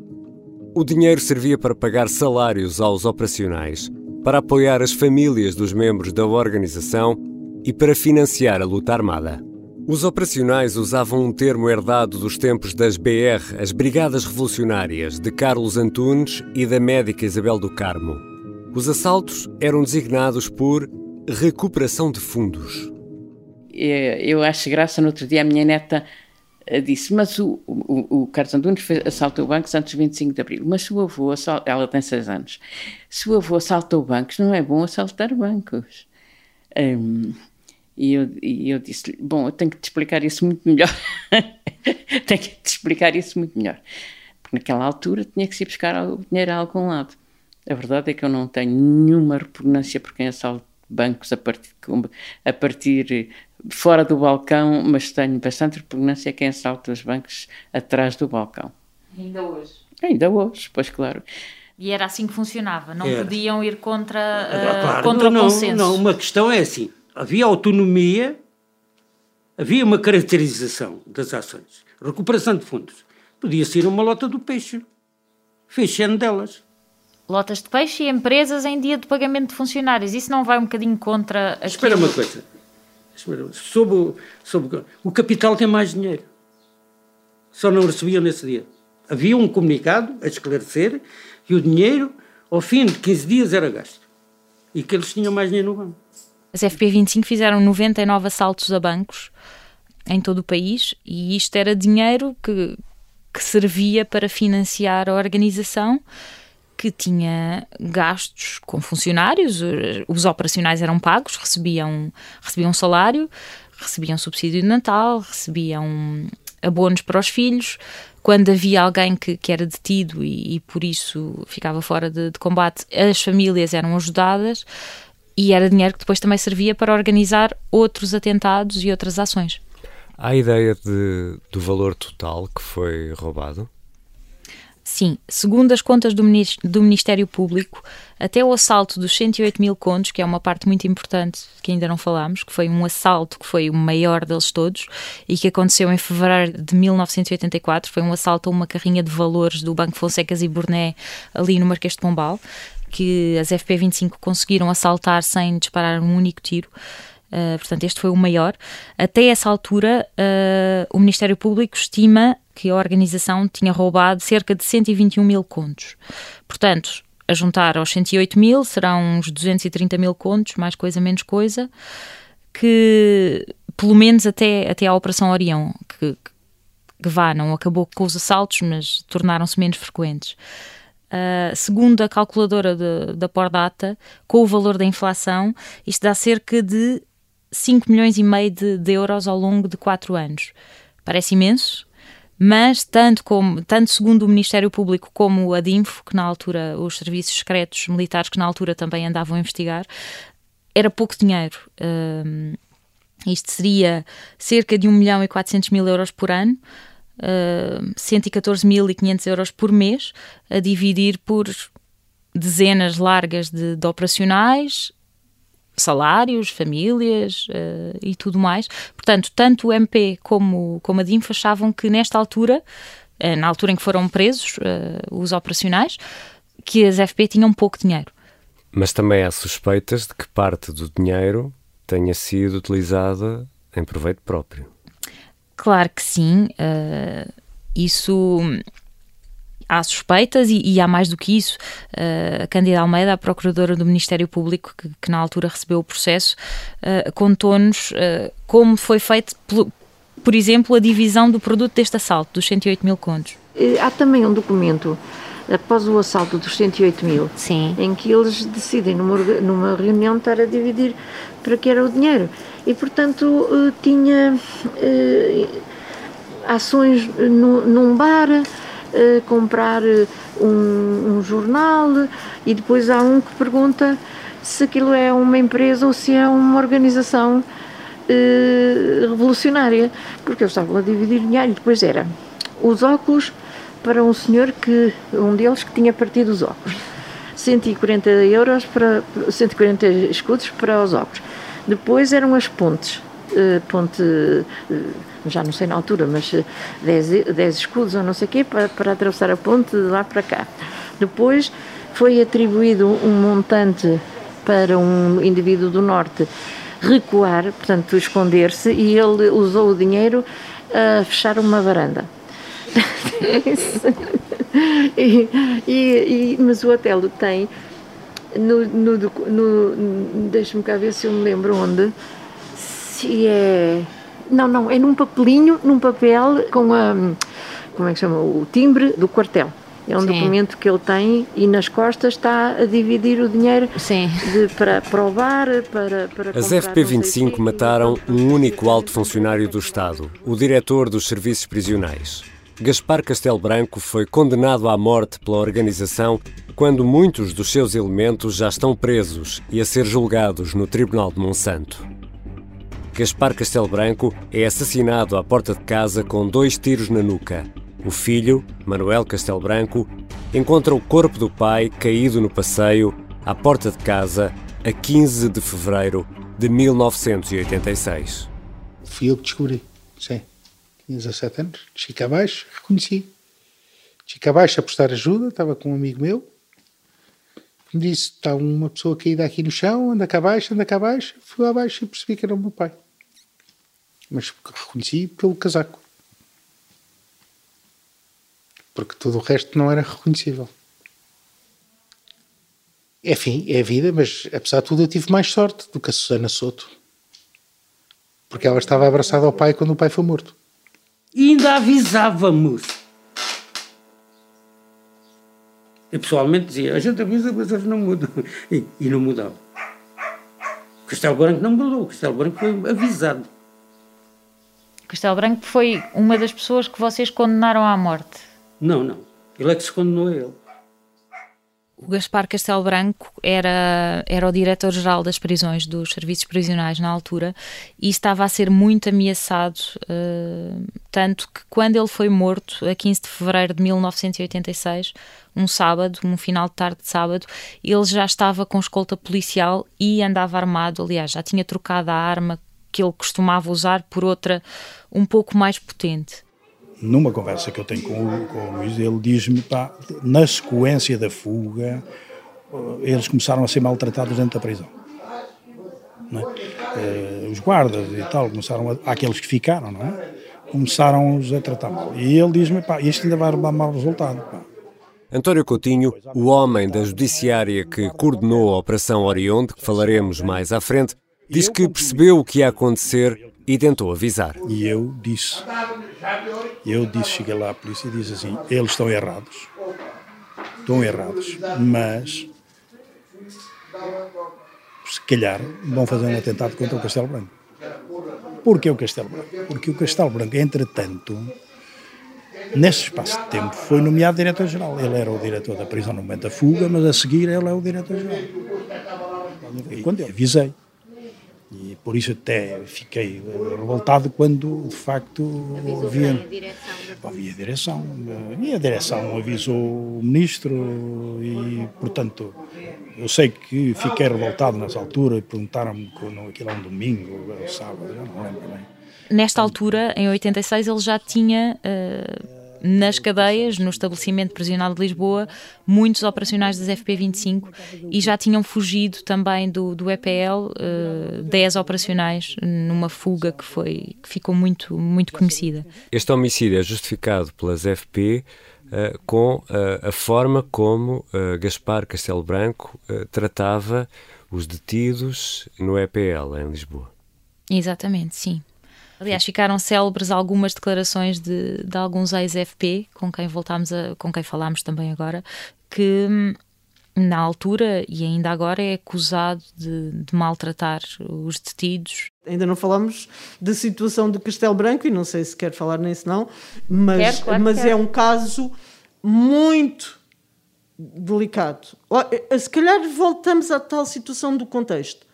O dinheiro servia para pagar salários aos operacionais, para apoiar as famílias dos membros da organização e para financiar a luta armada. Os operacionais usavam um termo herdado dos tempos das BR, as Brigadas Revolucionárias, de Carlos Antunes e da médica Isabel do Carmo. Os assaltos eram designados por recuperação de fundos. Eu acho graça, no outro dia a minha neta eh, disse, mas o, o, o Carlos Antunes assaltou bancos antes de 25 de Abril, mas o avô, ela tem 6 anos, se o avô assaltou bancos, não é bom assaltar bancos. Um, e eu, eu disse bom, eu tenho que te explicar isso muito melhor. tenho que te explicar isso muito melhor. Porque naquela altura tinha que se buscar o dinheiro a algum lado. A verdade é que eu não tenho nenhuma repugnância por quem assalta bancos a partir, a partir fora do balcão, mas tenho bastante repugnância a quem assalta os bancos atrás do balcão. Ainda hoje? Ainda hoje, pois claro. E era assim que funcionava, não era. podiam ir contra, uh, claro, contra não, o consenso. Não, uma questão é assim, havia autonomia, havia uma caracterização das ações, recuperação de fundos. Podia ser uma lota do peixe, fechando delas lotas de peixe e empresas em dia de pagamento de funcionários. Isso não vai um bocadinho contra aquilo... Espera uma coisa. Sobre, sobre, o capital tem mais dinheiro. Só não recebiam nesse dia. Havia um comunicado a esclarecer que o dinheiro, ao fim de 15 dias, era gasto. E que eles tinham mais dinheiro no banco. As FP25 fizeram 99 assaltos a bancos em todo o país e isto era dinheiro que, que servia para financiar a organização que tinha gastos com funcionários, os operacionais eram pagos, recebiam, recebiam salário, recebiam subsídio de Natal, recebiam abonos para os filhos. Quando havia alguém que, que era detido e, e, por isso ficava fora de, de combate, as famílias eram ajudadas e era dinheiro que depois também servia para organizar outros atentados e outras ações. Há ideia de, do valor total que foi roubado? Sim, segundo as contas do, Ministério Público, até o assalto dos 108 mil contos, que é uma parte muito importante que ainda não falámos, que foi um assalto que foi o maior deles todos e que aconteceu em fevereiro de 1984, foi um assalto a uma carrinha de valores do Banco Fonsecas e Burné ali no Marquês de Pombal, que as FP25 conseguiram assaltar sem disparar um único tiro. Uh, portanto, este foi o maior. Até essa altura, uh, o Ministério Público estima que a organização tinha roubado cerca de 121 mil contos. Portanto, a juntar aos 108 mil serão uns 230 mil contos, mais coisa, menos coisa, que pelo menos até, até à Operação Orião, que, que vá, não acabou com os assaltos, mas tornaram-se menos frequentes. Uh, segundo a calculadora de, da Pordata, com o valor da inflação, isto dá cerca de 5 milhões e meio de, de euros ao longo de 4 anos. Parece imenso, mas tanto, como, tanto segundo o Ministério Público como a DINFO, que na altura, os serviços secretos militares que na altura também andavam a investigar, era pouco dinheiro. Uh, isto seria cerca de 1 milhão e 400 mil euros por ano, uh, 114.500 euros por mês, a dividir por dezenas largas de, de operacionais, salários, famílias uh, e tudo mais. Portanto, tanto o MP como, como a DIMF achavam que nesta altura, uh, na altura em que foram presos uh, os operacionais, que as FP tinham pouco dinheiro. Mas também há suspeitas de que parte do dinheiro tenha sido utilizada em proveito próprio. Claro que sim. isso há suspeitas e, e, há mais do que isso. Uh, a Cândida Almeida, a procuradora do Ministério Público, que, que na altura recebeu o processo, uh, contou-nos uh, como foi feito, por, por exemplo, a divisão do produto deste assalto, dos 108 mil contos. Há também um documento após o assalto dos 108 mil, Sim. em que eles decidem numa, numa reunião estar a dividir para que era o dinheiro. E, portanto, tinha ações no, num bar, eh, comprar um, um jornal, e depois há um que pergunta se aquilo é uma empresa ou se é uma organização revolucionária, porque eles estavam a dividir dinheiro e depois era os óculos para um senhor que, um deles que tinha partido os óculos. 140 euros para 140 escudos para os óculos. Depois eram as pontes, ponte, uh, já não sei na altura, mas 10, 10 escudos ou não sei o quê, para, para atravessar a ponte de lá para cá. Depois foi atribuído um montante para um indivíduo do Norte recuar, portanto esconder-se, e ele usou o dinheiro a fechar uma varanda. e, e, e, mas o hotel tem no, no, no deixa-me cá ver se eu me lembro onde se é não, não, é num papelinho, num papel com a como é que chama? O timbre do quartel. É um Sim. documento que ele tem e nas costas está a dividir o dinheiro de, para, para o bar, para, para As FP25 mataram um único alto funcionário do Estado, o diretor dos serviços prisionais. Gaspar Castelo Branco foi condenado à morte pela organização quando muitos dos seus elementos já estão presos e a ser julgados no Tribunal de Monsanto. Gaspar Castelo Branco é assassinado à porta de casa com dois tiros na nuca. O filho, Manuel Castelo Branco, encontra o corpo do pai caído no passeio à porta de casa a 15 de fevereiro de 1986. Fui eu que descobri, sim tinha 17 anos, Chica abaixo, reconheci. Chica abaixo a prestar ajuda, estava com um amigo meu, me disse, está uma pessoa caída aqui no chão, anda cá abaixo, anda cá abaixo. Fui lá abaixo e percebi que era o meu pai. Mas reconheci pelo casaco. Porque todo o resto não era reconhecível. É a vida, mas apesar de tudo eu tive mais sorte do que a Susana Soto. Porque ela estava abraçada ao pai quando o pai foi morto. E ainda avisávamos. Eu pessoalmente dizia, a gente avisa, mas eles não mudam. E, e não mudavam. O Castelo Branco não mudou, o Castelo Branco foi avisado. Castelo Branco foi uma das pessoas que vocês condenaram à morte? Não, não. Ele é que se condenou a ele. O Gaspar Castelo Branco era, era o diretor-geral das prisões, dos serviços prisionais na altura, e estava a ser muito ameaçado, uh, tanto que quando ele foi morto, a 15 de fevereiro de 1986, um sábado, um final de tarde de sábado, ele já estava com escolta policial e andava armado, aliás, já tinha trocado a arma que ele costumava usar por outra um pouco mais potente numa conversa que eu tenho com o, com o Luís, ele diz-me, pá, na sequência da fuga, eh, eles começaram a ser maltratados dentro da prisão. É? os guardas e tal, começaram a, aqueles que ficaram, não é? Começaram-os a tratar mal. E ele diz-me, pá, isto ainda vai dar mau resultado, pá. António Coutinho, o homem da judiciária que coordenou a Operação Oriente, que falaremos mais à frente, diz que percebeu o que ia acontecer e tentou avisar. E eu disse, eu disse, cheguei lá à polícia e disse assim, eles estão errados, estão errados, mas se calhar vão fazer um atentado contra o Castelo Branco. Porquê o Castelo Branco? Porque o Castelo Branco, entretanto, nesse espaço de tempo, foi nomeado diretor-geral. Ele era o diretor da prisão no momento da fuga, mas a seguir ele é o diretor-geral. E quando eu avisei, por isso até fiquei revoltado quando de facto havia, havia direção. E a direção avisou o ministro e, portanto, eu sei que fiquei revoltado nessa altura e perguntaram-me quando aquilo é um domingo, ou sábado, não lembro bem. Nesta altura, em 86, ele já tinha uh nas cadeias, no estabelecimento prisional de Lisboa, muitos operacionais das FP25 e já tinham fugido também do, do EPL uh, 10 operacionais numa fuga que, foi, que ficou muito, muito conhecida. Este homicídio é justificado pelas FP uh, eh, com uh, a forma como uh, Gaspar Castelo Branco tratava os detidos no EPL em Lisboa. Exatamente, sim. Aliás, ficaram célebres algumas declarações de, de alguns ex-FP, com quem voltámos a, com quem falámos também agora, que hum, na altura e ainda agora é acusado de, de, maltratar os detidos. Ainda não falamos da situação de Castelo Branco e não sei se quer falar nisso não, mas, quer, claro mas é um caso muito delicado. Eh, se calhar voltamos à tal situação do contexto.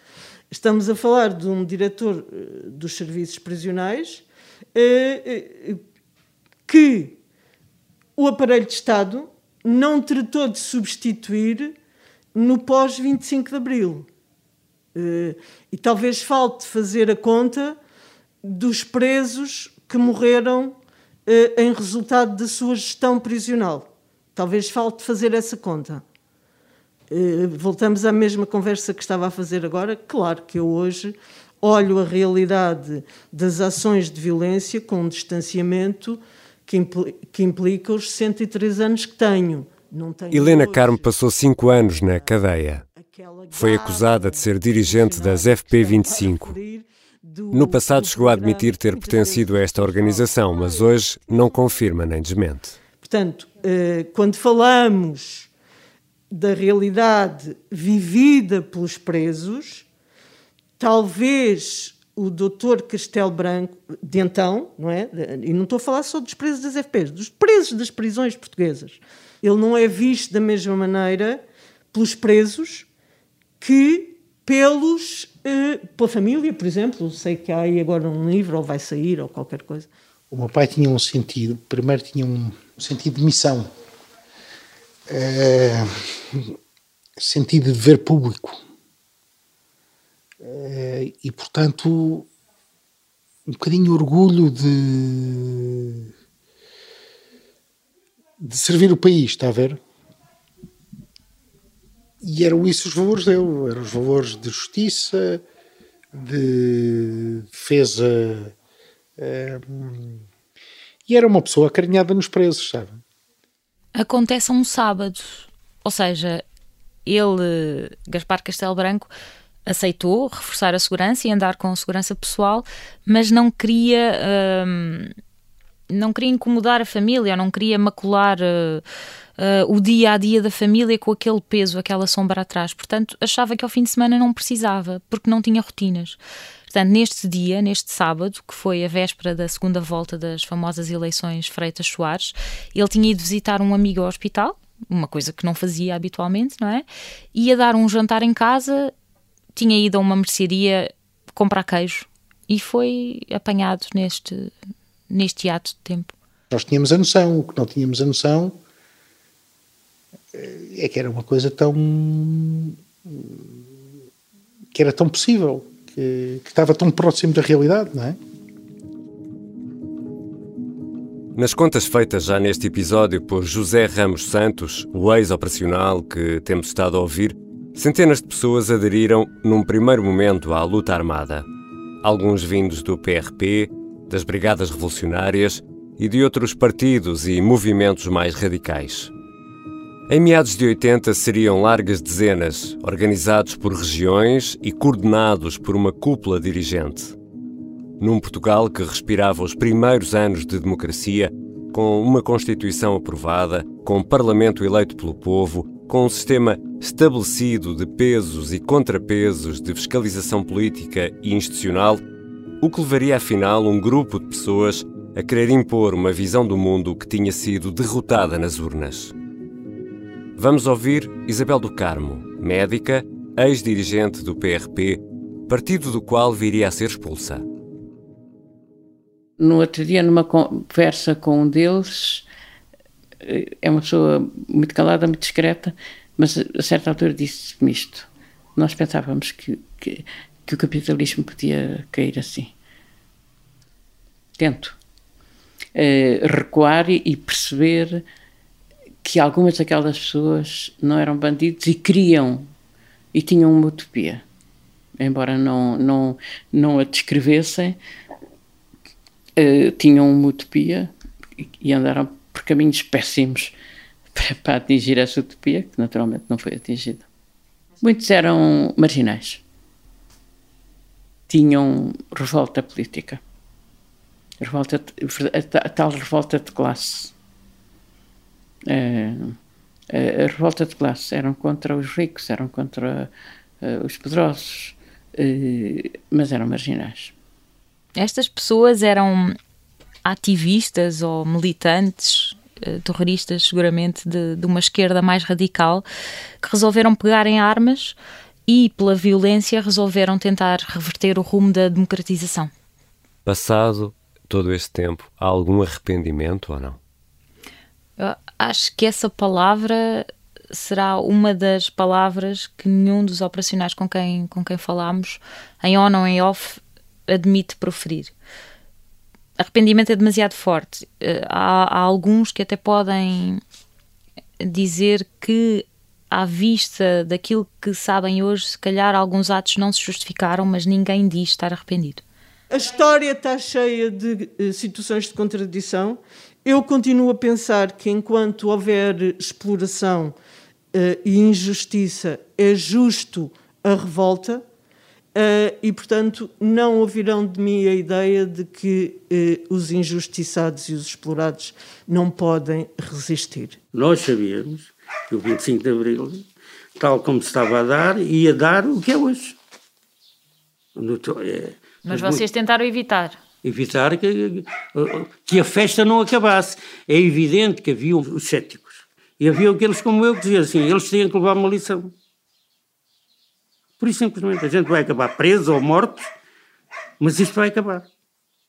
Estamos a falar de um diretor eh, dos serviços prisionais eh, que o aparelho de Estado não tratou de substituir no pós-25 de Abril. E talvez falte fazer a conta dos presos que morreram em resultado da sua gestão prisional. Talvez falte fazer essa conta. Eh, voltamos à mesma conversa que estava a fazer agora. Claro que eu hoje olho a realidade das ações de violência com um distanciamento que, impl que implica os 103 anos que tenho. tenho Helena hoje. Carmo passou cinco anos na cadeia. Foi acusada de ser dirigente das FP25. No passado chegou a admitir ter pertencido a esta organização, mas hoje não confirma nem desmente. Portanto, eh, quando falamos da realidade vivida pelos presos, talvez o doutor Castelo Branco, de então, não é? E não estou a falar só dos presos das FPs, dos presos das prisões portuguesas. Ele não é visto da mesma maneira pelos presos que pelos eh, pela família, por exemplo. Sei que há aí agora um livro, ou vai sair, ou qualquer coisa. O meu pai tinha um sentido, primeiro tinha um sentido de missão é, sentido de dever público. É, e, portanto, um bocadinho orgulho de, de servir o país, está a ver? E eram isso os valores dele, eram os valores de justiça, de defesa. É, e era uma pessoa acarinhada nos presos, sabe? Acontece um sábado. Ou seja, ele, Gaspar Castelo Branco, aceitou reforçar a segurança e andar com segurança pessoal, mas não queria. Hum, não queria incomodar a família, não queria macular uh, uh, o dia a dia da família com aquele peso, aquela sombra atrás. Portanto, achava que ao fim de semana não precisava, porque não tinha rotinas. Portanto, neste dia, neste sábado, que foi a véspera da segunda volta das famosas eleições Freitas Soares, ele tinha ido visitar um amigo ao hospital, uma coisa que não fazia habitualmente, não é? Ia dar um jantar em casa, tinha ido a uma mercearia comprar queijo e foi apanhado neste, neste ato de tempo. Nós tínhamos a noção, o que não tínhamos a noção é que era uma coisa tão. que era tão possível que, que estava tão próximo da realidade, não é? Nas contas feitas já neste episódio por José Ramos Santos, o ex-operacional que temos estado a ouvir, centenas de pessoas aderiram num primeiro momento à luta armada. Alguns vindos do PRP, das Brigadas Revolucionárias e de outros partidos e movimentos mais radicais. Em meados de 80 seriam largas dezenas, organizados por regiões e coordenados por uma cúpula dirigente. Num Portugal que respirava os primeiros anos de democracia, com uma Constituição aprovada, com um Parlamento eleito pelo povo, com um sistema estabelecido de pesos e contrapesos de fiscalização política e institucional, o que levaria afinal um grupo de pessoas a querer impor uma visão do mundo que tinha sido derrotada nas urnas. Vamos ouvir Isabel do Carmo, médica, ex-dirigente do PRP, partido do qual viria a ser expulsa. No outro dia, numa conversa com um deles, é uma pessoa muito calada, muito discreta, mas a certa altura disse-me isto. Nós pensávamos que, que, que o capitalismo podia cair assim. Tento uh, recuar e perceber que algumas daquelas pessoas não eram bandidos e queriam e tinham uma utopia. Embora não, não, não a descrevessem, uh, tinham uma utopia e andaram por caminhos péssimos para, para atingir essa utopia, que naturalmente não foi atingida. Muitos eram marginais. Tinham revolta política. Revolta, a, tal revolta de classe. Uh, a, a, revolta de classe eram contra os ricos, eram contra uh, os poderosos, uh, mas eram marginais. Estas pessoas eram ativistas ou militantes terroristas, seguramente, de, de, uma esquerda mais radical, que resolveram pegar em armas e, pela violência, resolveram tentar reverter o rumo da democratização. Passado todo este tempo, há algum arrependimento ou não? Acho que essa palavra será uma das palavras que nenhum dos operacionais com quem, com quem falámos, em on ou em off, admite proferir. Arrependimento é demasiado forte. Eh, há, há alguns que até podem dizer que à vista daquilo que sabem hoje, se calhar alguns atos não se justificaram, mas ninguém diz estar arrependido. A história está cheia de uh, situações de contradição. Eu continuo a pensar que enquanto houver exploração uh, e injustiça, é justo a revolta. Uh, e, portanto, não ouvirão de mim a ideia de que os injustiçados e os explorados não podem resistir. Nós sabíamos que o 25 de Abril, tal como se estava a dar, ia dar o que é hoje. É, mas vocês tentaram evitar? Evitar que, que a festa não acabasse. É evidente que havia os céticos. E havia aqueles como eu que diziam assim, eles tinham que levar uma lição. Por isso, simplesmente, a gente vai acabar preso ou morto, mas isto vai acabar.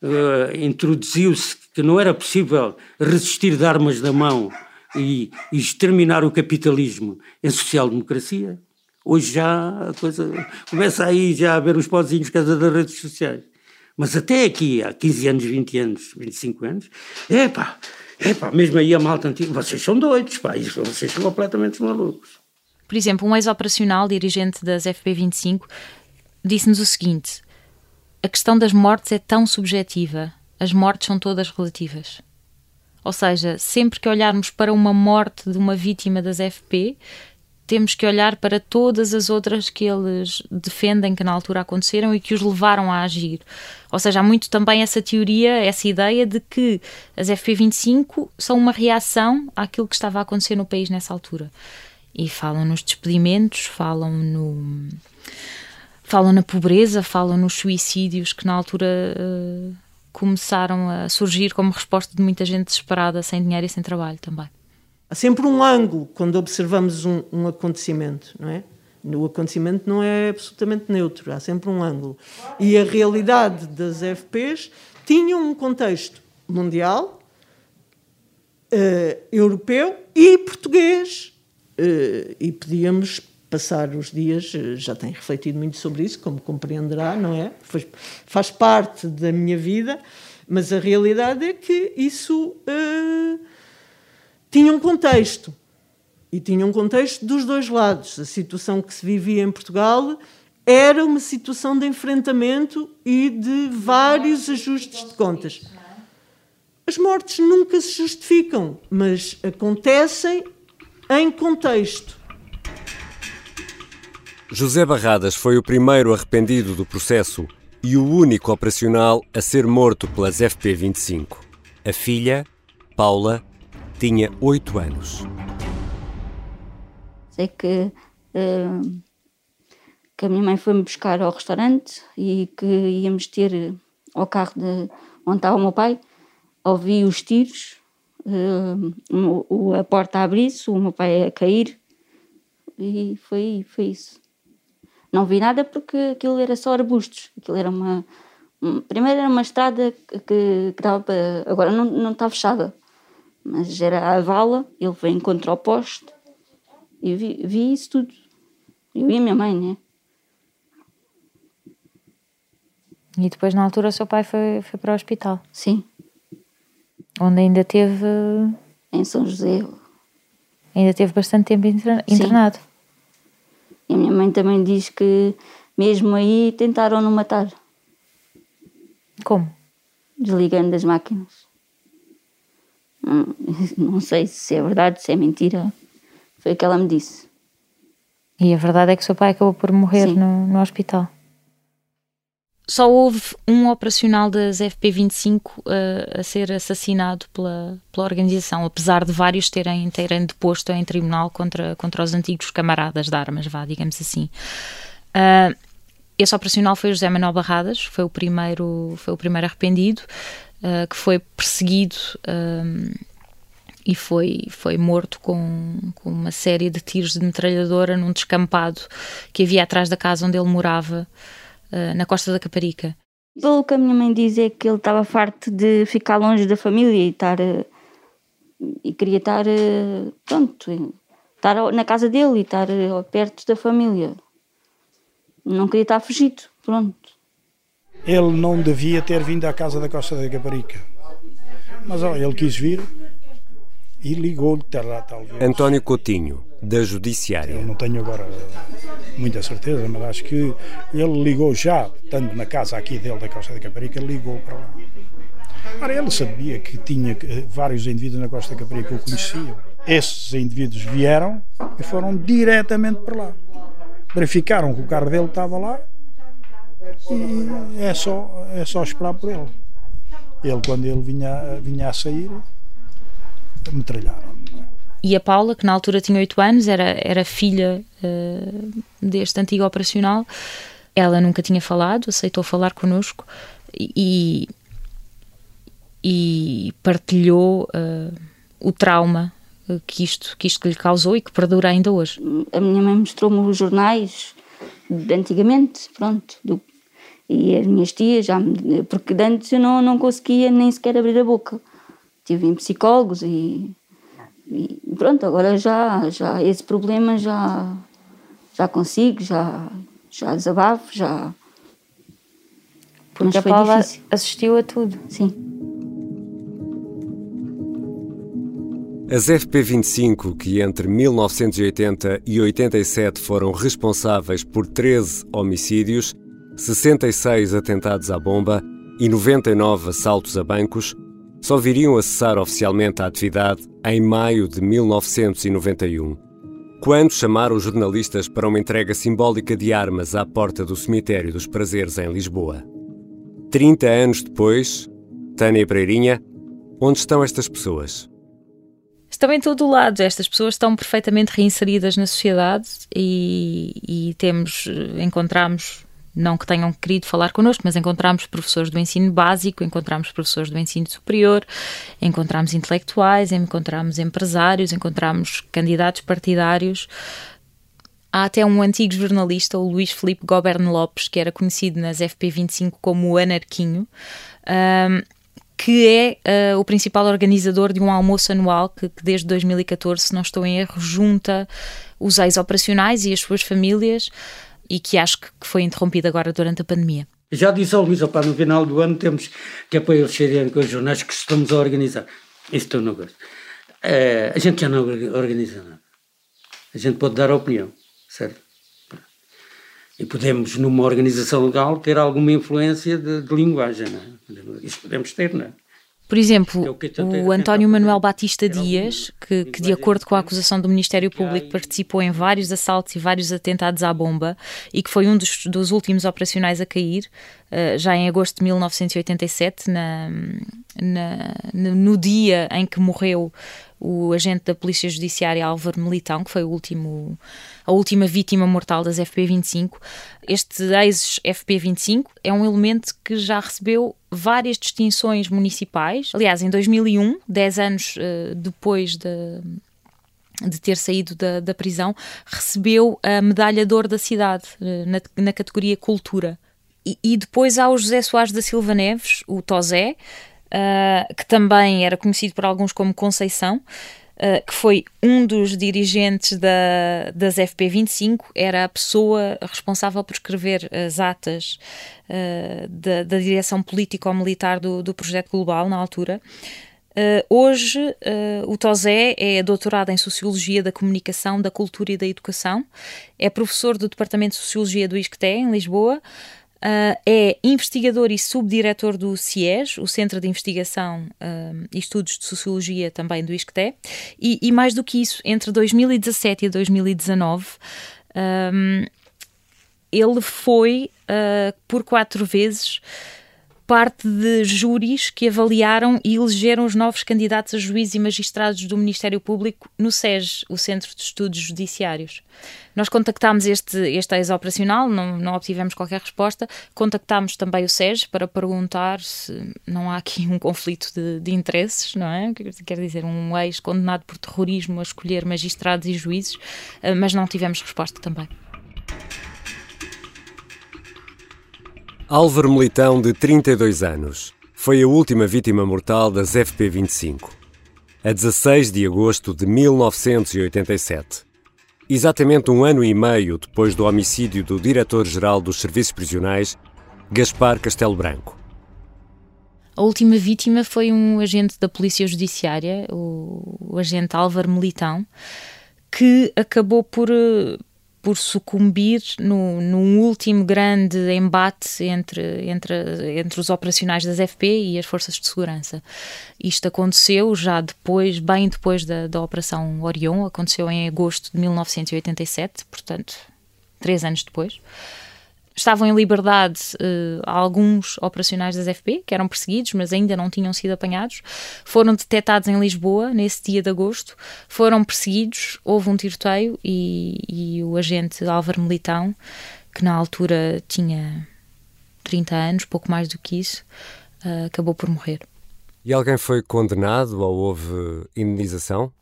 Uh, Introduziu-se que não era possível resistir de armas na mão e, e exterminar o capitalismo em social-democracia. Hoje já a coisa começa aí já a ver os pozinhos casa das redes sociais. Mas até aqui, há 15 anos, 20 anos, 25 anos, epá, epá, mesmo aí a malta antiga, vocês são doidos, pá, vocês são completamente malucos. Por exemplo, um ex-operacional dirigente das FP25 disse-nos o seguinte: a questão das mortes é tão subjetiva, as mortes são todas relativas. Ou seja, sempre que olharmos para uma morte de uma vítima das FP, temos que olhar para todas as outras que eles defendem que na altura aconteceram e que os levaram a agir. Ou seja, há muito também essa teoria, essa ideia de que as FP25 são uma reação àquilo que estava a acontecer no país nessa altura. E falam nos despedimentos, falam no. falam na pobreza, falam nos suicídios que na altura. Uh, começaram a surgir como resposta de muita gente desesperada, sem dinheiro e sem trabalho também. Há sempre um ângulo quando observamos um, um acontecimento, não é? O acontecimento não é absolutamente neutro, há sempre um ângulo. E a realidade das FPs tinha um contexto mundial, uh, europeu e português. Uh, e podíamos passar os dias, eh, já tenho refletido muito sobre isso, como compreenderá, não é? Faz, faz parte da minha vida, mas a realidade é que isso uh, tinha um contexto. E tinha um contexto dos dois lados. A situação que se vivia em Portugal era uma situação de enfrentamento e de vários ajustes de contas. As mortes nunca se justificam, mas acontecem em contexto. José Barradas foi o primeiro arrependido do processo e o único operacional a ser morto pelas FP25. A filha, Paula, tinha oito anos. Sei que, uh, que a minha mãe foi-me buscar ao restaurante e que íamos ter ao carro de onde estava o meu pai. Ouvi os tiros, uh, a porta a abrir-se, o meu pai a cair e foi, foi isso. Não vi nada porque aquilo era só arbustos. Aquilo era uma. Primeiro era uma estrada que, que dava para. Agora não, não está fechada, mas era a vala. Ele veio contra o poste e vi, vi isso tudo. Eu e a minha mãe, né? E depois, na altura, o seu pai foi, foi para o hospital? Sim. Onde ainda teve. Em São José. Ainda teve bastante tempo internado. Sim. E a minha mãe também diz que mesmo aí tentaram-no matar. Como? Desligando as máquinas. Não, não sei se é verdade, se é mentira. Foi o que ela me disse. E a verdade é que o seu pai acabou por morrer no, no hospital. Só houve um operacional das FP25 uh, a ser assassinado pela, pela organização, apesar de vários terem, terem deposto em tribunal contra, contra os antigos camaradas de armas, vá, digamos assim. Uh, esse operacional foi José Manuel Barradas, foi o primeiro, foi o primeiro arrependido, uh, que foi perseguido e foi, foi morto com, com uma série de tiros de metralhadora num descampado que havia atrás da casa onde ele morava uh, na costa da Caparica. Pelo que a minha mãe diz é que ele estava farto de ficar longe da família e estar uh, e queria estar pronto, estar na casa dele e estar perto da família. Não queria estar fugido, pronto. Ele não devia ter vindo à casa da Costa da Caparica. Mas ó, ele quis vir e ligou-lhe talvez. António Coutinho, da Judiciária. Eu não tenho agora muita certeza, mas acho que ele ligou já, estando na casa aqui dele, da Costa da Caparica, ligou para lá. Ora, ele sabia que tinha vários indivíduos na Costa da Caparica que o conheciam. Esses indivíduos vieram e foram diretamente para lá. Verificaram que o carro dele estava lá e é só, é só esperar por ele. Ele, quando ele vinha, vinha a sair, metralharam. E a Paula, que na altura tinha 8 anos, era, era filha uh, deste antigo operacional, ela nunca tinha falado, aceitou falar connosco e, e partilhou uh, o trauma que isto, que isto lhe causou e que perdura ainda hoje. A minha mãe mostrou-me os jornais de antigamente, pronto, do, e as minhas tias, já, porque antes eu não, não conseguia nem sequer abrir a boca. Tive em psicólogos e e pronto, agora já, já esse problema já, já consigo, já, já desabafo, já. Porque a Paula difícil. assistiu a tudo. Sim. As FP25, que entre 1980 e 87 foram responsáveis por 13 homicídios, 66 atentados à bomba e 99 assaltos a bancos, só viriam a cessar oficialmente a atividade em maio de 1991, quando chamaram os jornalistas para uma entrega simbólica de armas à porta do Cemitério dos Prazeres em Lisboa. 30 anos depois, Tânia Pereirinha, onde estão estas pessoas? Estão em todo o lado. Estas pessoas estão perfeitamente reinseridas na sociedade e, e temos, encontramos não que tenham querido falar connosco, mas encontramos professores do ensino básico, encontramos professores do ensino superior, encontramos intelectuais, encontramos empresários, encontramos candidatos partidários. Há até um antigo jornalista, o Luís Felipe Gobern Lopes, que era conhecido nas FP25 como o Anarquinho, um, que é uh, o principal organizador de um almoço anual que, que, desde 2014, se não estou em erro, junta os ex-operacionais e as suas famílias e que acho que foi interrompido agora durante a pandemia. Já disse ao Luís, opa, no final do ano temos que apoiar os cheirem com os jornais que estamos a organizar. Isso eu não gosto. É, a gente já não organiza nada. A gente pode dar opinião, certo? E podemos, numa organização legal, ter alguma influência de, de linguagem, não é? Isso podemos ter, não é? Por exemplo, é o António Manuel Batista Dias, que, que, de acordo com a acusação do Ministério Público, participou em vários assaltos e vários atentados à bomba e que foi um dos, dos últimos operacionais a cair, uh, já em agosto de 1987, na, na, no dia em que morreu o agente da Polícia Judiciária Álvaro Militão, que foi o último, a última vítima mortal das FP25. Este ex-FP25 é um elemento que já recebeu várias distinções municipais. Aliás, em 2001, 10 anos uh, depois de, de ter saído da, da, prisão, recebeu a medalha de ouro da cidade uh, na, na categoria Cultura. E, e, depois há o José Soares da Silva Neves, o Tosé, uh, que também era conhecido por alguns como Conceição, uh, que foi um dos dirigentes da, das FP25, era a pessoa responsável por escrever as atas uh, da, da, direção político-militar do, do projeto global na altura. Uh, hoje, uh, o Tosé é doutorado em Sociologia da Comunicação, da Cultura e da Educação, é professor do Departamento de Sociologia do ISCTE, em Lisboa, Uh, é investigador e subdiretor do CIES, o Centro de Investigação uh, e Estudos de Sociologia também do ISCTE, e, e, mais do que isso, entre 2017 e 2019, um, ele foi uh, por quatro vezes parte de júris que avaliaram e elegeram os novos candidatos a juízes e magistrados do Ministério Público no SES, o Centro de Estudos Judiciários. Nós contactámos este, este ex-operacional, não, não obtivemos qualquer resposta. Contactámos também o SES para perguntar se não há aqui um conflito de, de interesses, não é? Quer dizer, um ex condenado por terrorismo a escolher magistrados e juízes, eh, mas não tivemos resposta também. Álvaro Militão, de 32 anos, foi a última vítima mortal das FP25, a 16 de agosto de 1987. Exatamente um ano e meio depois do homicídio do diretor-geral dos Serviços Prisionais, Gaspar Castelo Branco. A última vítima foi um agente da Polícia Judiciária, o, o agente Álvaro Militão, que acabou por, eh, por sucumbir no, num último grande embate entre, entre, entre os operacionais das FP e as forças de segurança. Isto aconteceu já depois, bem depois da, da Operação Orion, aconteceu em agosto de 1987, portanto, três anos depois. Estavam em liberdade uh, alguns operacionais das FP, que eram perseguidos, mas ainda não tinham sido apanhados. Foram detectados em Lisboa, nesse dia de agosto. Foram perseguidos, houve um tiroteio e, e o agente Álvaro Militão, que na altura tinha 30 anos, pouco mais do que isso, uh, acabou por morrer. E alguém foi condenado ou houve indenização?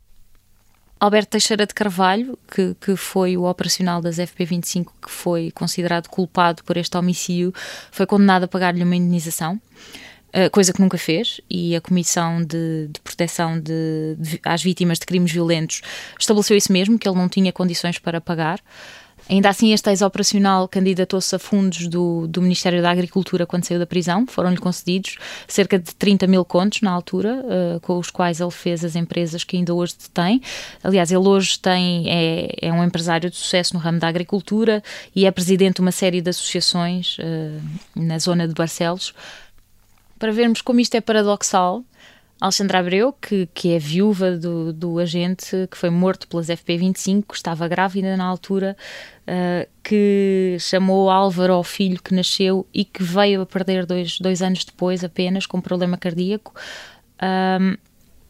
Alberto Teixeira de Carvalho, que, que foi o operacional das FP25 que foi considerado culpado por este homicídio, foi condenado a pagar-lhe uma indenização. Uh, coisa que nunca fez, e a Comissão de, de Proteção de, de, às Vítimas de Crimes Violentos estabeleceu isso mesmo, que ele não tinha condições para pagar. Ainda assim, este ex-operacional candidatou-se a fundos do, do Ministério da Agricultura quando saiu da prisão. Foram-lhe concedidos cerca de 30 mil contos na altura, uh, com os quais ele fez as empresas que ainda hoje detém. Aliás, ele hoje tem, é, é um empresário de sucesso no ramo da agricultura e é presidente de uma série de associações uh, na zona de Barcelos. Para vermos como isto é paradoxal, Alexandra Abreu, que, que é viúva do, do agente que foi morto pelas FP25, estava grávida na altura, uh, que chamou Álvaro ao filho que nasceu e que veio a perder dois, dois anos depois apenas com problema cardíaco. Um,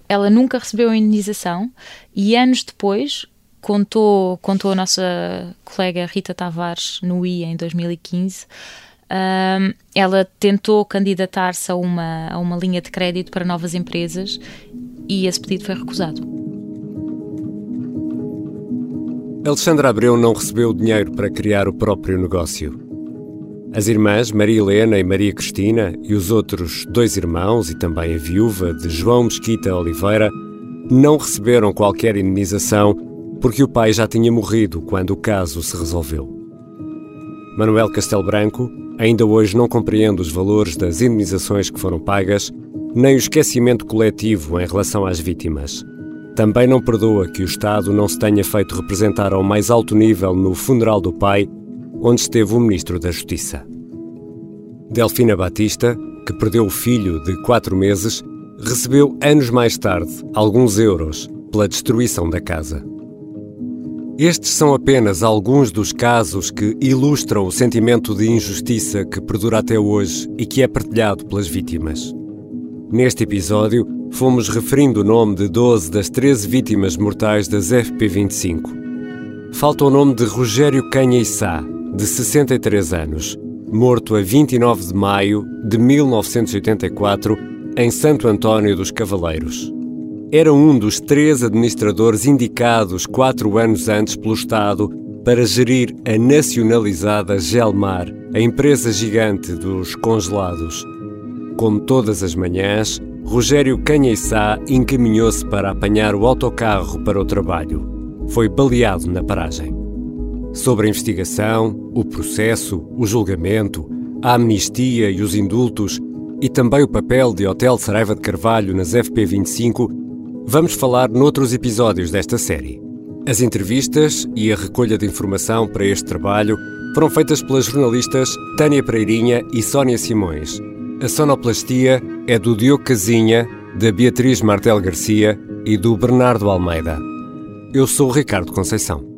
ela nunca recebeu a indenização e anos depois contou, contou a nossa colega Rita Tavares no I em 2015 um, ela tentou candidatar-se a uma, a uma linha de crédito para novas empresas e esse pedido foi recusado. Alexandra Abreu não recebeu dinheiro para criar o próprio negócio. As irmãs Maria Helena e Maria Cristina e os outros dois irmãos e também a viúva de João Mesquita Oliveira não receberam qualquer indenização porque o pai já tinha morrido quando o caso se resolveu. Manuel Castelo Branco ainda hoje não compreende os valores das indemnizações que foram pagas, nem o esquecimento coletivo em relação às vítimas. Também não perdoa que o Estado não se tenha feito representar ao mais alto nível no funeral do pai, onde esteve o Ministro da Justiça. Delfina Batista, que perdeu o filho de quatro meses, recebeu anos mais tarde alguns euros pela destruição da casa. Estes são apenas alguns dos casos que ilustram o sentimento de injustiça que perdura até hoje e que é partilhado pelas vítimas. Neste episódio, fomos referindo o nome de 12 das 13 vítimas mortais das FP25. Falta o nome de Rogério Canha Issá, de 63 anos, morto a 29 de maio de 1984 em Santo António dos Cavaleiros. Era um dos três administradores indicados quatro anos antes pelo Estado para gerir a nacionalizada Gelmar, a empresa gigante dos congelados. Como todas as manhãs, Rogério Canhaissá encaminhou-se para apanhar o autocarro para o trabalho. Foi baleado na paragem. Sobre a investigação, o processo, o julgamento, a amnistia e os indultos, e também o papel de Hotel Saraiva de Carvalho nas FP25, Vamos falar noutros episódios desta série. As entrevistas e a recolha de informação para este trabalho foram feitas pelas jornalistas Tânia Pereirinha e Sónia Simões. A sonoplastia é do Diogo Casinha, da Beatriz Martel Garcia e do Bernardo Almeida. Eu sou Ricardo Conceição.